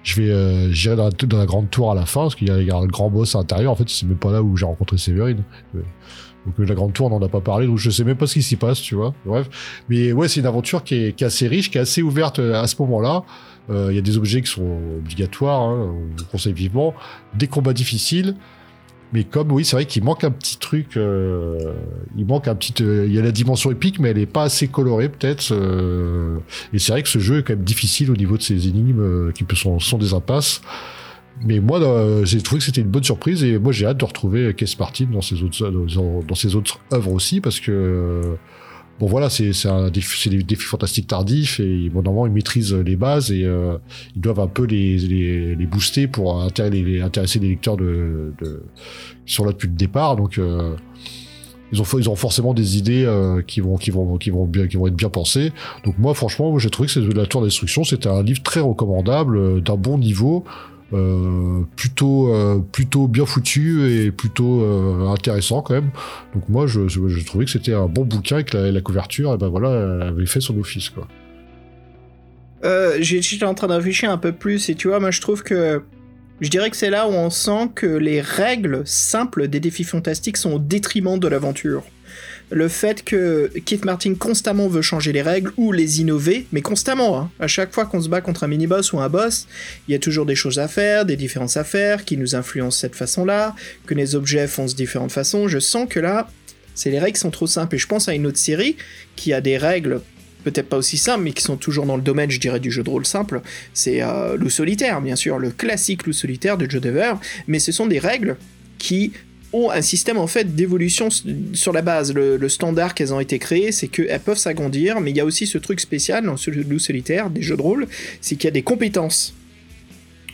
je vais, euh, j'irai dans, la grande tour à la fin, parce qu'il y, a le grand boss à l'intérieur. En fait, c'est même pas là où j'ai rencontré Séverine. Donc la grande tour, n'en a pas parlé, donc je sais même pas ce qui s'y passe, tu vois. Bref, mais ouais, c'est une aventure qui est, assez riche, qui est assez ouverte à ce moment-là. Il y a des objets qui sont obligatoires, hein, on vous conseille vivement. Des combats difficiles. Mais comme oui, c'est vrai qu'il manque un petit truc. Euh, il manque un petit. Euh, il y a la dimension épique, mais elle est pas assez colorée peut-être. Euh, et c'est vrai que ce jeu est quand même difficile au niveau de ses énigmes euh, qui sont, des impasses. Mais moi, j'ai trouvé que c'était une bonne surprise et moi j'ai hâte de retrouver Case Martin dans ses autres dans, dans ses autres œuvres aussi parce que bon voilà, c'est des défis fantastiques tardifs et bon normalement ils maîtrisent les bases et euh, ils doivent un peu les, les, les booster pour intéresser les, intéresser les lecteurs de, de qui sont là depuis le départ. Donc euh, ils ont ils ont forcément des idées euh, qui vont qui vont qui vont bien qui vont être bien pensées. Donc moi franchement j'ai trouvé que c'est de la tour d'instruction, c'était un livre très recommandable euh, d'un bon niveau. Euh, plutôt euh, plutôt bien foutu et plutôt euh, intéressant quand même. Donc moi je, je, trouvais que c'était un bon bouquin et que la, couverture, et ben voilà, elle avait fait son office quoi. J'étais en train de réfléchir un peu plus et tu vois, moi je trouve que Je dirais que c'est là où on sent que les règles simples des défis fantastiques sont au détriment de l'aventure le fait que Keith Martin constamment veut changer les règles ou les innover, mais constamment. Hein. À chaque fois qu'on se bat contre un mini-boss ou un boss, il y a toujours des choses à faire, des différences à faire qui nous influencent cette façon-là, que les objets foncent de différentes façons. Je sens que là, c'est les règles sont trop simples. Et je pense à une autre série qui a des règles peut-être pas aussi simples, mais qui sont toujours dans le domaine, je dirais, du jeu de rôle simple. C'est euh, Loup Solitaire, bien sûr, le classique Loup Solitaire de Joe Dever, mais ce sont des règles qui ont un système en fait d'évolution sur la base. Le, standard qu'elles ont été créées, c'est qu'elles peuvent s'agrandir, mais il y a aussi ce truc spécial dans ce loup solitaire des jeux de rôle, c'est qu'il y a des compétences.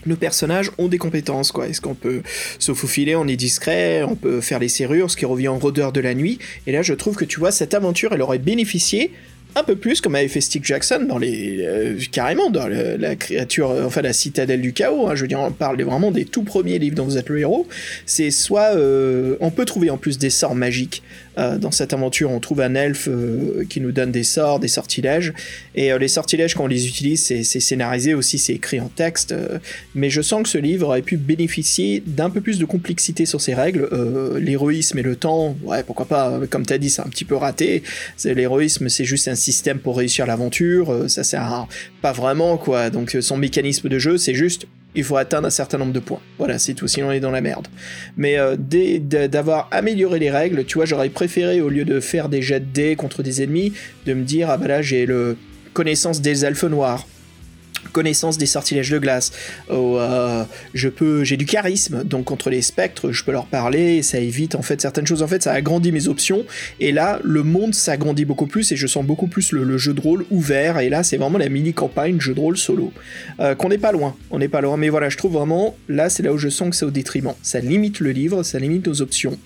Nos personnages ont des compétences, quoi. Est-ce qu'on peut se faufiler, on est discret, on peut faire les serrures, ce qui revient en rôdeur de la nuit. Et là, je trouve que tu vois, cette aventure, elle aurait bénéficié un peu plus comme avait fait Stick Jackson dans les euh, carrément dans la créature enfin la citadelle du chaos hein. je veux dire on parle vraiment des tout premiers livres dont vous êtes le héros c'est soit euh, on peut trouver en plus des sorts magiques euh, dans cette aventure, on trouve un elfe euh, qui nous donne des sorts, des sortilèges. Et euh, les sortilèges, quand on les utilise, c'est scénarisé aussi, c'est écrit en texte. mais je sens que ce livre aurait pu bénéficier d'un peu plus de complexité sur ses règles. L'héroïsme et le temps, ouais, pourquoi pas, comme tu as dit, c'est un petit peu raté. L'héroïsme, c'est juste un système pour réussir l'aventure. ça sert pas vraiment, quoi. Donc son mécanisme de jeu, c'est juste il faut atteindre un certain nombre de points. Voilà, c'est tout, sinon on est dans la merde. Mais euh, d'avoir amélioré les règles, tu vois, j'aurais préféré, au lieu de faire des jets de dés contre des ennemis, de me dire, ah bah là j'ai le connaissance des elfes noirs connaissance des sortilèges de glace. Oh, euh, je peux, j'ai du charisme, donc contre les spectres, je peux leur parler, ça évite en fait certaines choses. En fait, ça agrandit mes options. Et là, le monde s'agrandit beaucoup plus et je sens beaucoup plus le, jeu de rôle ouvert. Et là, c'est vraiment la mini campagne jeu de rôle solo, euh, qu'on n'est pas loin. On n'est pas loin, mais voilà, je trouve vraiment là, c'est là où je sens que c'est au détriment. Ça limite le livre, ça limite nos options.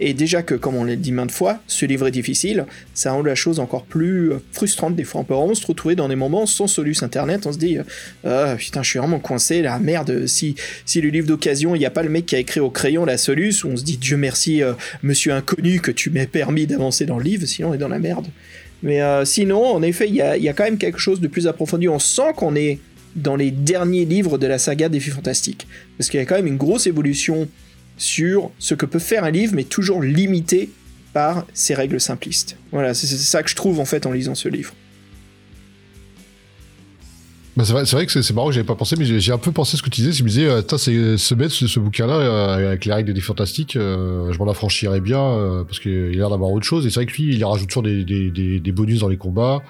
Et déjà que, comme on l'a dit maintes fois, ce livre est difficile, ça rend la chose encore plus frustrante. Des fois, on peut vraiment se retrouver dans des moments sans soluce internet. On se dit, ah, putain, je suis vraiment coincé là, merde. Si, si le livre d'occasion, il n'y a pas le mec qui a écrit au crayon la soluce, on se dit, Dieu merci, euh, monsieur inconnu, que tu m'aies permis d'avancer dans le livre, sinon on est dans la merde. Mais euh, sinon, en effet, il y a, y a, quand même quelque chose de plus approfondi. On sent qu'on est dans les derniers livres de la saga des filles fantastiques. Parce qu'il y a quand même une grosse évolution sur ce que peut faire un livre, mais toujours limité par ses règles simplistes. Voilà, c'est ça que je trouve en fait en lisant ce livre. C'est vrai, que c'est marrant que j'avais pas pensé, mais j'ai un peu pensé ce que tu disais. Je me disais, euh, c'est ce bête, ce, bouquin-là, euh, avec les règles des fantastiques, euh, je m'en affranchirais bien, parce qu'il a l'air d'avoir autre chose. Et c'est vrai que lui, il rajoute toujours des, bonus dans les combats.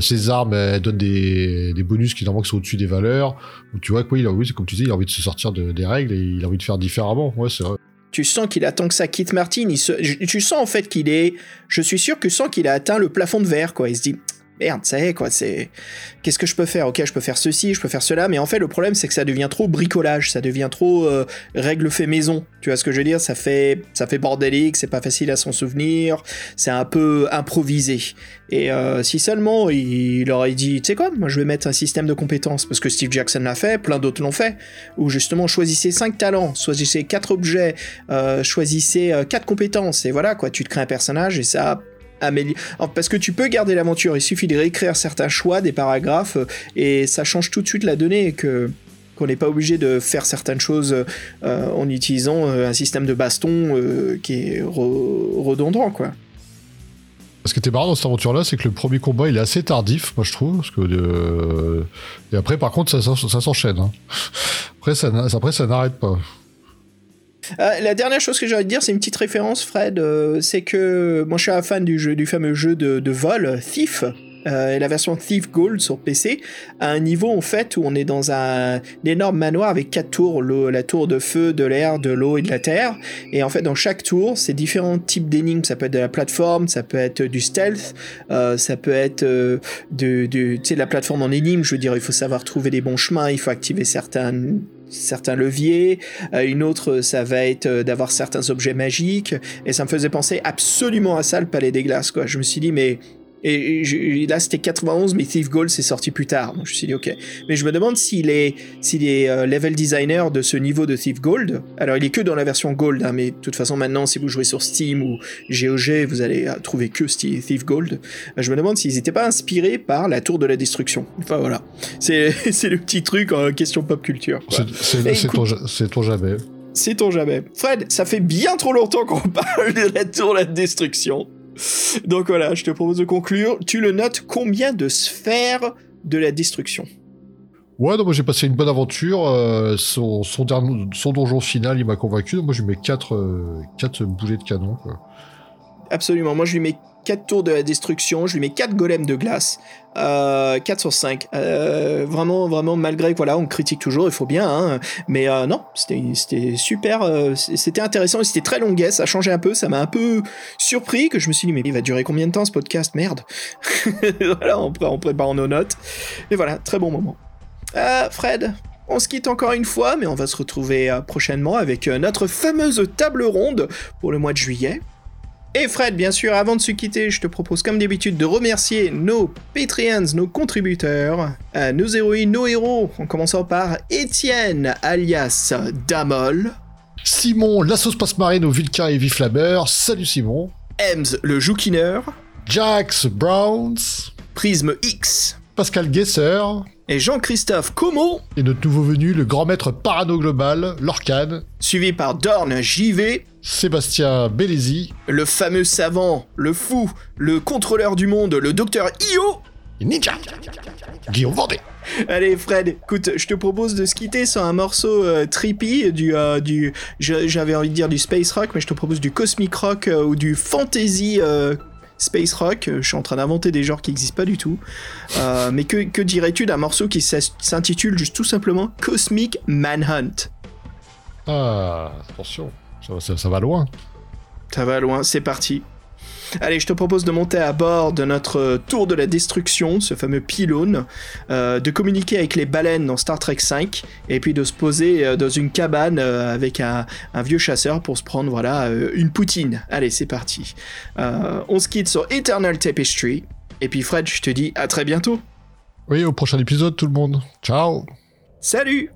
ses armes, donnent des, bonus qui normalement sont au-dessus des valeurs. Tu vois, quoi, il a, oui, c'est comme tu disais, il a envie de se sortir de, des règles et il a envie de faire différemment. Tu sens qu'il attend que ça quitte Martin. Tu sens en fait qu'il est. Je suis sûr que sens qu'il a atteint le plafond de verre, quoi. Il se dit merde, ça y est, quoi, c'est. Qu'est-ce que je peux faire? Ok, je peux faire ceci, je peux faire cela, mais en fait, le problème, c'est que ça devient trop bricolage, ça devient trop euh, règle fait maison. Tu vois ce que je veux dire? Ça fait, ça fait bordélique, c'est pas facile à s'en souvenir, c'est un peu improvisé. Et euh, si seulement il, aurait dit, tu sais quoi, moi je vais mettre un système de compétences, parce que Steve Jackson l'a fait, plein d'autres l'ont fait, où justement choisissez 5 talents, choisissez 4 objets, euh, choisissez 4 compétences, et voilà, quoi, tu te crées un personnage, et ça parce que tu peux garder l'aventure, il suffit de réécrire certains choix des paragraphes euh, et ça change tout de suite la donnée que qu'on n'est pas obligé de faire certaines choses euh, en utilisant euh, un système de baston qui est redondant quoi. Ce qui était marrant dans cette aventure-là, c'est que le premier combat, il est assez tardif, moi je trouve, parce que et après, par contre, ça, s'enchaîne. Hein. Après, ça n'arrête pas. Euh, la dernière chose que j'ai envie de dire, c'est une petite référence, Fred. Euh, c'est que moi, je suis un fan du, jeu, du fameux jeu de, vol, Thief. Euh, et la version Thief Gold sur PC, à un niveau en fait où on est dans un, énorme manoir avec quatre tours, la tour de feu, de l'air, de l'eau et de la terre. Et en fait, dans chaque tour, c'est différents types d'énigmes. Ça peut être de la plateforme, ça peut être du stealth, ça peut être de la plateforme en énigme. Je veux dire, il faut savoir trouver les bons chemins, il faut activer certaines certains leviers, euh, une autre ça va être euh, d'avoir certains objets magiques, et ça me faisait penser absolument à ça le palais des glaces quoi. Je me suis dit mais Et, là, c'était 91, mais Thief Gold c'est sorti plus tard. Donc je me suis dit, ok. Mais je me demande s'il est, s'il est euh, level designer de ce niveau de Thief Gold. Alors, il est que dans la version Gold, hein, mais de toute façon, maintenant, si vous jouez sur Steam ou GOG, vous allez euh, trouver que Thief Gold. je me demande s'ils n'étaient pas inspirés par la Tour de la Destruction. Enfin, voilà. C'est, le petit truc en question pop culture. C'est ton jamais. C'est ton jamais. Fred, ça fait bien trop longtemps qu'on parle de la Tour de la Destruction. Donc voilà, je te propose de conclure. Tu le notes combien de sphères de la destruction? Ouais, donc moi j'ai passé une bonne aventure. Euh, son, son, donjon final, il m'a convaincu. Donc moi je lui mets 4 euh, boulets de canon. Absolument. Moi je lui mets 4 tours de la destruction, je lui mets 4 golems de glace, euh, 4 sur 5. Euh, vraiment, vraiment, malgré que voilà, on critique toujours, il faut bien, hein, mais euh, non, c'était super, euh, c'était intéressant, c'était très longuet, ça changé un peu, ça m'a un peu surpris, que je me suis dit, mais il va durer combien de temps ce podcast? Merde Voilà, on, on prépare nos notes. Et voilà, très bon moment. Fred, on se quitte encore une fois, mais on va se retrouver prochainement avec notre fameuse table ronde pour le mois de juillet. Et Fred, bien sûr, avant de se quitter, je te propose comme d'habitude de remercier nos Patreons, nos contributeurs, euh, nos héroïnes, nos héros, en commençant par Étienne, alias Damol. Simon, la sauce passe-marine au Vulcain et Viflaber. Salut Simon. Ems, le joukineur. Jax Browns. Prisme X. Pascal Gesser. Et Jean-Christophe Como. Et notre nouveau venu, le grand maître parano global, Lorcan. Suivi par Dorn JV. Sébastien Bellesi. Le fameux savant, le fou, le contrôleur du monde, le docteur Io. Ninja. Guillaume Vendée. Allez Fred, écoute, je te propose de se quitter sur un morceau euh, trippy du, euh, du j'avais envie de dire du space rock, mais je te propose du cosmic rock euh, ou du fantasy space rock. Je suis en train d'inventer des genres qui n'existent pas du tout. mais que, que dirais-tu d'un morceau qui s'intitule juste tout simplement Cosmic Manhunt? Ah, attention. Ça, va loin. Ça va loin, c'est parti. Allez, je te propose de monter à bord de notre tour de la destruction, ce fameux pylône, euh, de communiquer avec les baleines dans Star Trek 5, et puis de se poser euh, dans une cabane euh, avec un, vieux chasseur pour se prendre voilà une poutine. Allez, c'est parti. on se quitte sur Eternal Tapestry, et puis Fred, je te dis à très bientôt. Oui, au prochain épisode tout le monde. Ciao. Salut